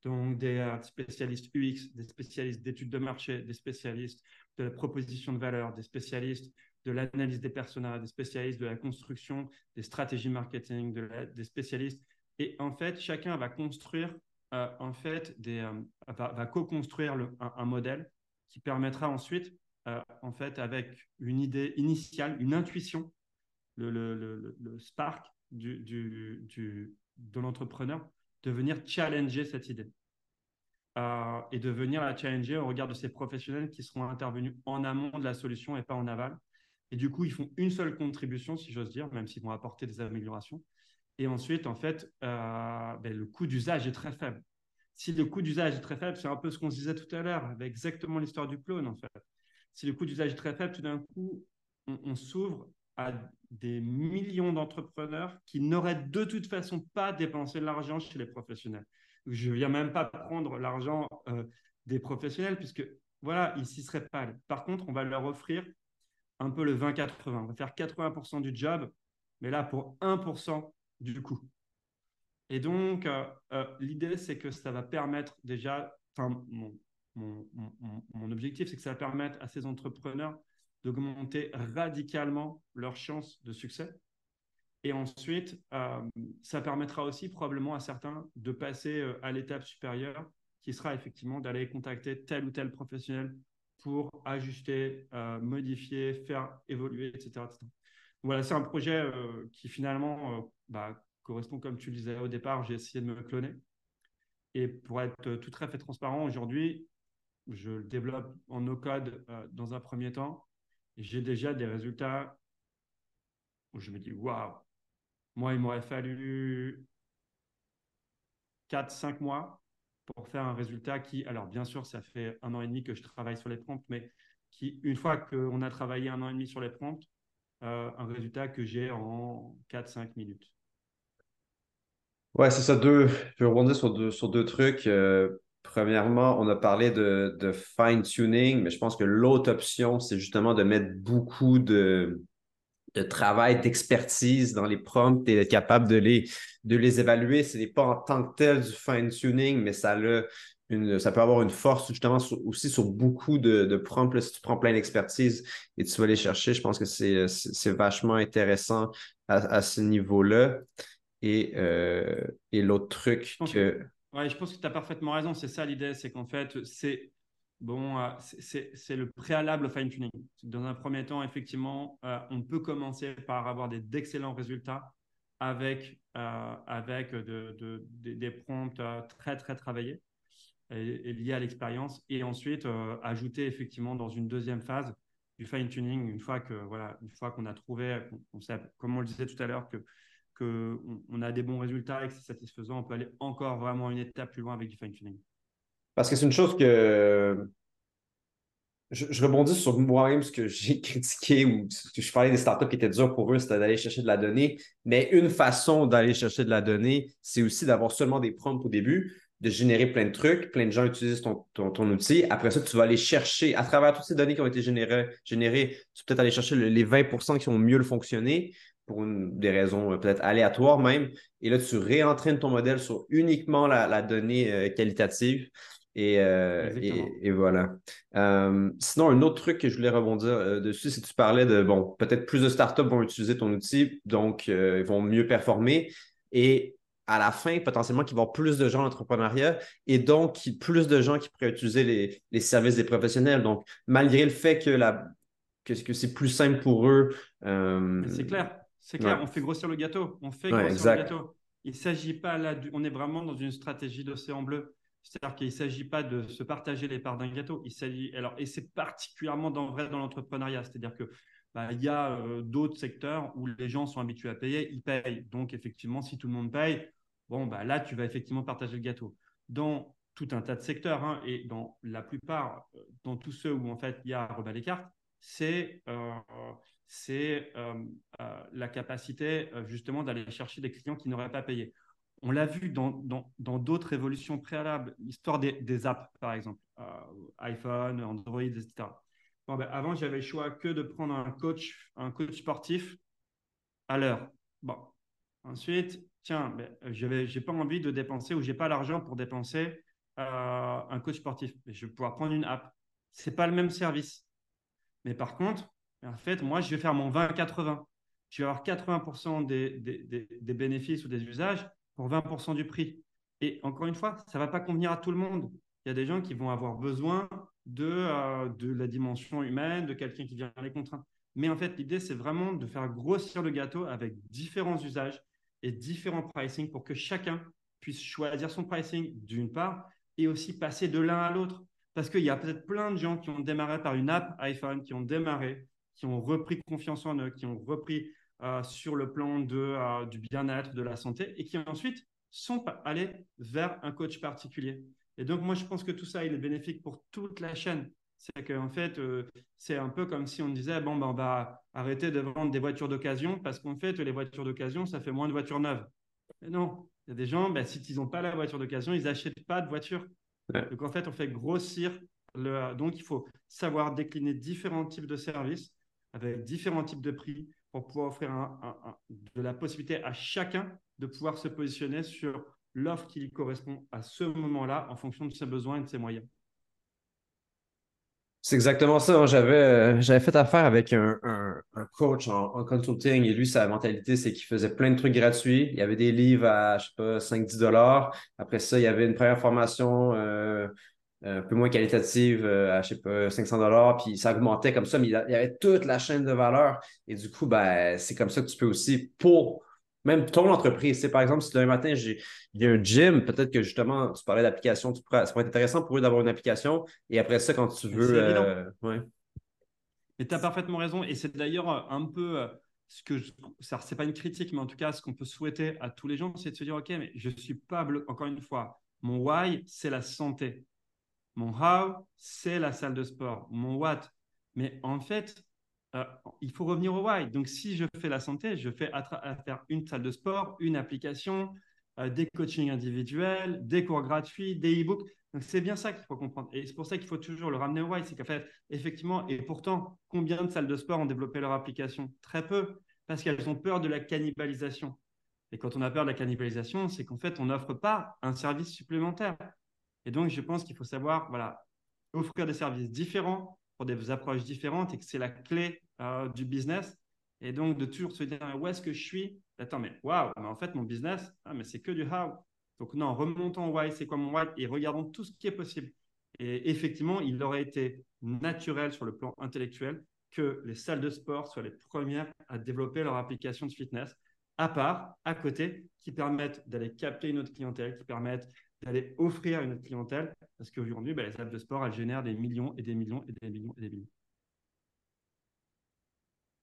Donc, des spécialistes UX, des spécialistes d'études de marché, des spécialistes de la proposition de valeur, des spécialistes de l'analyse des personnages, des spécialistes de la construction, des stratégies marketing, des spécialistes. Et en fait, chacun va construire, euh, en fait, euh, va, co-construire un, modèle qui permettra ensuite, euh, en fait, avec une idée initiale, une intuition, le, spark du, de l'entrepreneur, de venir challenger cette idée. Et de venir la challenger au regard de ces professionnels qui seront intervenus en amont de la solution et pas en aval. Et du coup, ils font une seule contribution, si j'ose dire, même s'ils vont apporter des améliorations. Et ensuite, en fait, euh, ben, le coût d'usage est très faible. Si le coût d'usage est très faible, c'est un peu ce qu'on se disait tout à l'heure, avec exactement l'histoire du clone, en fait. Si le coût d'usage est très faible, tout d'un coup, on, s'ouvre à des millions d'entrepreneurs qui n'auraient de toute façon pas dépensé de l'argent chez les professionnels. Je viens même pas prendre l'argent euh, des professionnels, puisque voilà, ils s'y seraient pas. Par contre, on va leur offrir un peu le 20-80. On va faire 80% du job, mais là pour 1% du coût. Et donc, euh, euh, l'idée, c'est que ça va permettre déjà, enfin, mon, mon, objectif, c'est que ça va permettre à ces entrepreneurs d'augmenter radicalement leurs chances de succès. Et ensuite, euh, ça permettra aussi probablement à certains de passer à l'étape supérieure, qui sera effectivement d'aller contacter tel ou tel professionnel pour ajuster, euh, modifier, faire évoluer, etc. Voilà, c'est un projet euh, qui finalement euh, bah, correspond, comme tu le disais au départ, j'ai essayé de me cloner. Et pour être tout à fait transparent, aujourd'hui, je le développe en no-code dans un premier temps. J'ai déjà des résultats où je me dis, waouh, moi, il m'aurait fallu 4-5 mois pour faire un résultat qui, alors bien sûr, ça fait un an et demi que je travaille sur les prompts, mais qui, une fois qu'on a travaillé un an et demi sur les prompts, euh, un résultat que j'ai en 4-5 minutes. Ouais, c'est ça. Deux, je vais rebondir sur deux, sur deux trucs. Euh, premièrement, on a parlé de, de fine-tuning, mais je pense que l'autre option, c'est justement de mettre beaucoup de, de travail, d'expertise dans les prompts et d'être capable de les, de les évaluer. Ce n'est pas en tant que tel du fine-tuning, mais ça, a une, ça peut avoir une force justement aussi sur beaucoup de, de prompts. si tu prends plein d'expertise et tu vas les chercher, je pense que c'est vachement intéressant à, ce niveau-là. Et, euh, et l'autre truc que... Oui, je pense que tu as parfaitement raison. C'est ça l'idée, c'est qu'en fait, c'est Bon, euh, c'est le préalable fine-tuning. Dans un premier temps, effectivement, euh, on peut commencer par avoir d'excellents résultats avec, euh, avec des prompts très, très travaillés et, liés à l'expérience. Et ensuite, ajouter effectivement dans une deuxième phase du fine-tuning, une fois que voilà, une fois qu'on a trouvé, on, sait, comme on le disait tout à l'heure, que qu'on on a des bons résultats et que c'est satisfaisant, on peut aller encore vraiment une étape plus loin avec du fine-tuning. Parce que c'est une chose que je, rebondis sur moi-même ce que j'ai critiqué ou je parlais des startups qui étaient durs pour eux, c'était d'aller chercher de la donnée. Mais une façon d'aller chercher de la donnée, c'est aussi d'avoir seulement des prompts au début, de générer plein de trucs, plein de gens utilisent ton, ton, outil. Après ça, tu vas aller chercher, à travers toutes ces données qui ont été générées, générées tu peux peut-être aller chercher les 20% qui ont mieux le fonctionné pour des raisons euh, peut-être aléatoires même. Et là, tu réentraînes ton modèle sur uniquement la, donnée euh, qualitative. Euh, et, voilà. Euh, sinon, un autre truc que je voulais rebondir euh, dessus, c'est que tu parlais de, bon, peut-être plus de startups vont utiliser ton outil, donc ils vont mieux performer. Et à la fin, potentiellement, qu'il va y avoir plus de gens en entrepreneuriat et donc plus de gens qui pourraient utiliser les, services des professionnels. Donc, malgré le fait que, la, que, c'est plus simple pour eux. c'est clair, c'est clair. On fait grossir le gâteau. On fait grossir le gâteau. Il ne s'agit pas là, on est vraiment dans une stratégie d'océan bleu. C'est-à-dire qu'il ne s'agit pas de se partager les parts d'un gâteau. Il s'agit, alors, et c'est particulièrement vrai dans l'entrepreneuriat. C'est-à-dire que bah, il y a euh, d'autres secteurs où les gens sont habitués à payer, ils payent. Donc, effectivement, si tout le monde paye, bon, bah, là, tu vas effectivement partager le gâteau. Dans tout un tas de secteurs, hein, et dans la plupart, euh, dans tous ceux où en fait il y a rebat les cartes, c'est euh, c'est la capacité justement d'aller chercher des clients qui n'auraient pas payé. On l'a vu dans d'autres dans, évolutions préalables, l'histoire des, apps, par exemple, euh, iPhone, Android, etc. Ben, avant, j'avais le choix que de prendre un coach, un coach sportif à l'heure. Bon. Ensuite, tiens, ben, je n'ai pas envie de dépenser ou je n'ai pas l'argent pour dépenser euh, un coach sportif. Je vais pouvoir prendre une app. Ce n'est pas le même service. Mais par contre, en fait, moi, je vais faire mon 20-80. Je vais avoir 80% des, des, bénéfices ou des usages pour 20% du prix. Et encore une fois, ça ne va pas convenir à tout le monde. Il y a des gens qui vont avoir besoin de, euh, de la dimension humaine, de quelqu'un qui vient les contraindre. Mais en fait, l'idée, c'est vraiment de faire grossir le gâteau avec différents usages et différents pricing pour que chacun puisse choisir son pricing d'une part et aussi passer de l'un à l'autre. Parce qu'il y a peut-être plein de gens qui ont démarré par une app iPhone, qui ont démarré, qui ont repris confiance en eux, qui ont repris euh, sur le plan de, euh, du bien-être, de la santé, et qui ensuite sont allés vers un coach particulier. Et donc, moi, je pense que tout ça, il est bénéfique pour toute la chaîne. C'est qu'en fait, euh, c'est un peu comme si on disait, bon, ben, on va arrêter de vendre des voitures d'occasion parce qu'en fait, les voitures d'occasion, ça fait moins de voitures neuves. Mais non, il y a des gens, ben, si ils n'ont pas la voiture d'occasion, ils n'achètent pas de voiture. Donc, en fait, on fait grossir le. Donc, il faut savoir décliner différents types de services avec différents types de prix pour pouvoir offrir de la possibilité à chacun de pouvoir se positionner sur l'offre qui lui correspond à ce moment-là en fonction de ses besoins et de ses moyens. C'est exactement ça. J'avais, euh, j'avais fait affaire avec un, coach en, consulting et lui, sa mentalité, c'est qu'il faisait plein de trucs gratuits. Il y avait des livres à, je sais pas, 5-10 dollars. Après ça, il y avait une première formation euh, un peu moins qualitative euh, à, je sais pas, 500 dollars, puis ça augmentait comme ça, mais il y avait toute la chaîne de valeur. Et du coup, ben, c'est comme ça que tu peux aussi, pour même ton entreprise. C'est par exemple, si demain matin, j'ai, il y a un gym, peut-être que justement, tu parlais d'application, ça pourrait être intéressant pour eux d'avoir une application. Et après ça, quand tu veux. Euh, ouais. Mais tu as parfaitement raison. Et c'est d'ailleurs euh, un peu euh, ce que. Je... Ça, c'est pas une critique, mais en tout cas, ce qu'on peut souhaiter à tous les gens, c'est de se dire OK, mais je suis pas. Encore une fois, mon why, c'est la santé. Mon how, c'est la salle de sport. Mon what. Mais en fait, euh, il faut revenir au why. Donc, si je fais la santé, je fais à, faire une salle de sport, une application, euh, des coachings individuels, des cours gratuits, des e-books. Donc, c'est bien ça qu'il faut comprendre. Et c'est pour ça qu'il faut toujours le ramener au why. C'est qu'en fait, effectivement, et pourtant, combien de salles de sport ont développé leur application? Très peu, parce qu'elles ont peur de la cannibalisation. Et quand on a peur de la cannibalisation, c'est qu'en fait, on n'offre pas un service supplémentaire. Et donc, je pense qu'il faut savoir, voilà, offrir des services différents pour des approches différentes et que c'est la clé euh, du business. Et donc, de toujours se dire où est-ce que je suis? Attends, mais waouh, mais en fait, mon business, ah, mais c'est que du how. Donc, non, remontons why, c'est quoi mon why et regardons tout ce qui est possible. Et effectivement, il aurait été naturel sur le plan intellectuel que les salles de sport soient les premières à développer leur application de fitness, à part, à côté, qui permettent d'aller capter une autre clientèle, qui permettent d'aller offrir à une autre clientèle, parce qu'aujourd'hui, bah, les salles de sport, elles génèrent des millions et des millions et des millions et des millions.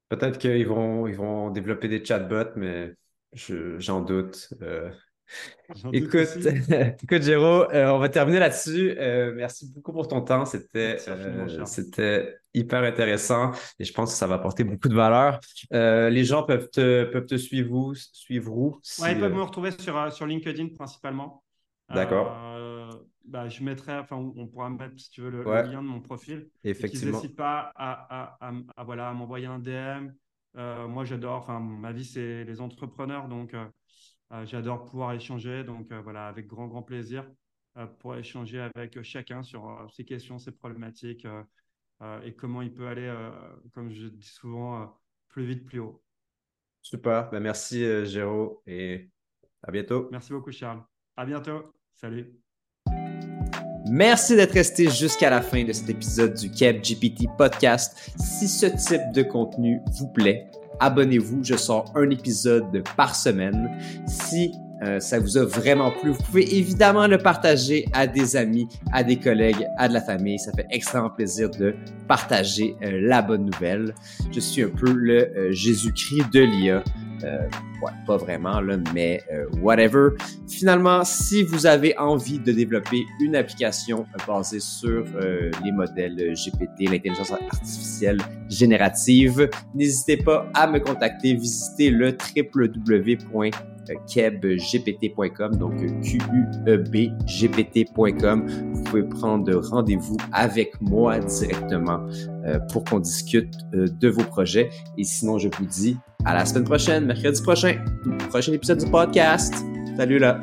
Peut-être qu'ils vont, ils vont développer des chatbots, mais j'en doute. Euh. Écoute, écoute, Géraud, euh, on va terminer là-dessus. Euh, merci beaucoup pour ton temps. C'était, c'était hyper intéressant et je pense que ça va apporter beaucoup de valeur. les gens peuvent te, peuvent te suivre où? Suivre où ils peuvent me retrouver sur, sur LinkedIn principalement. D'accord. Euh, bah, je mettrai, enfin, on pourra mettre, si tu veux, le, lien de mon profil. Effectivement. N'hésite pas à, à, à, voilà, à m'envoyer un DM. Euh, moi, j'adore, enfin, ma vie, c'est les entrepreneurs, donc euh, j'adore pouvoir échanger. Donc, voilà, avec grand, grand plaisir pour échanger avec chacun sur ses questions, ses problématiques et comment il peut aller, comme je dis souvent, plus vite, plus haut. Super. Ben, merci, Géraud, et à bientôt. Merci beaucoup, Charles. À bientôt. Salut. Merci d'être resté jusqu'à la fin de cet épisode du Keb GPT Podcast. Si ce type de contenu vous plaît, abonnez-vous. Je sors un épisode par semaine. Si euh, ça vous a vraiment plu, vous pouvez évidemment le partager à des amis, à des collègues, à de la famille. Ça fait extrêmement plaisir de partager euh, la bonne nouvelle. Je suis un peu le euh, Jésus-Christ de l'IA. Ouais, pas vraiment, là, mais whatever. Finalement, si vous avez envie de développer une application basée sur les modèles GPT, l'intelligence artificielle générative, n'hésitez pas à me contacter. Visitez le www kebgpt.com, donc Q-U-E-B-G-P-T.com. Vous pouvez prendre rendez-vous avec moi directement euh, pour qu'on discute euh, de vos projets. Et sinon, je vous dis à la semaine prochaine, mercredi prochain, prochain épisode du podcast. Salut là!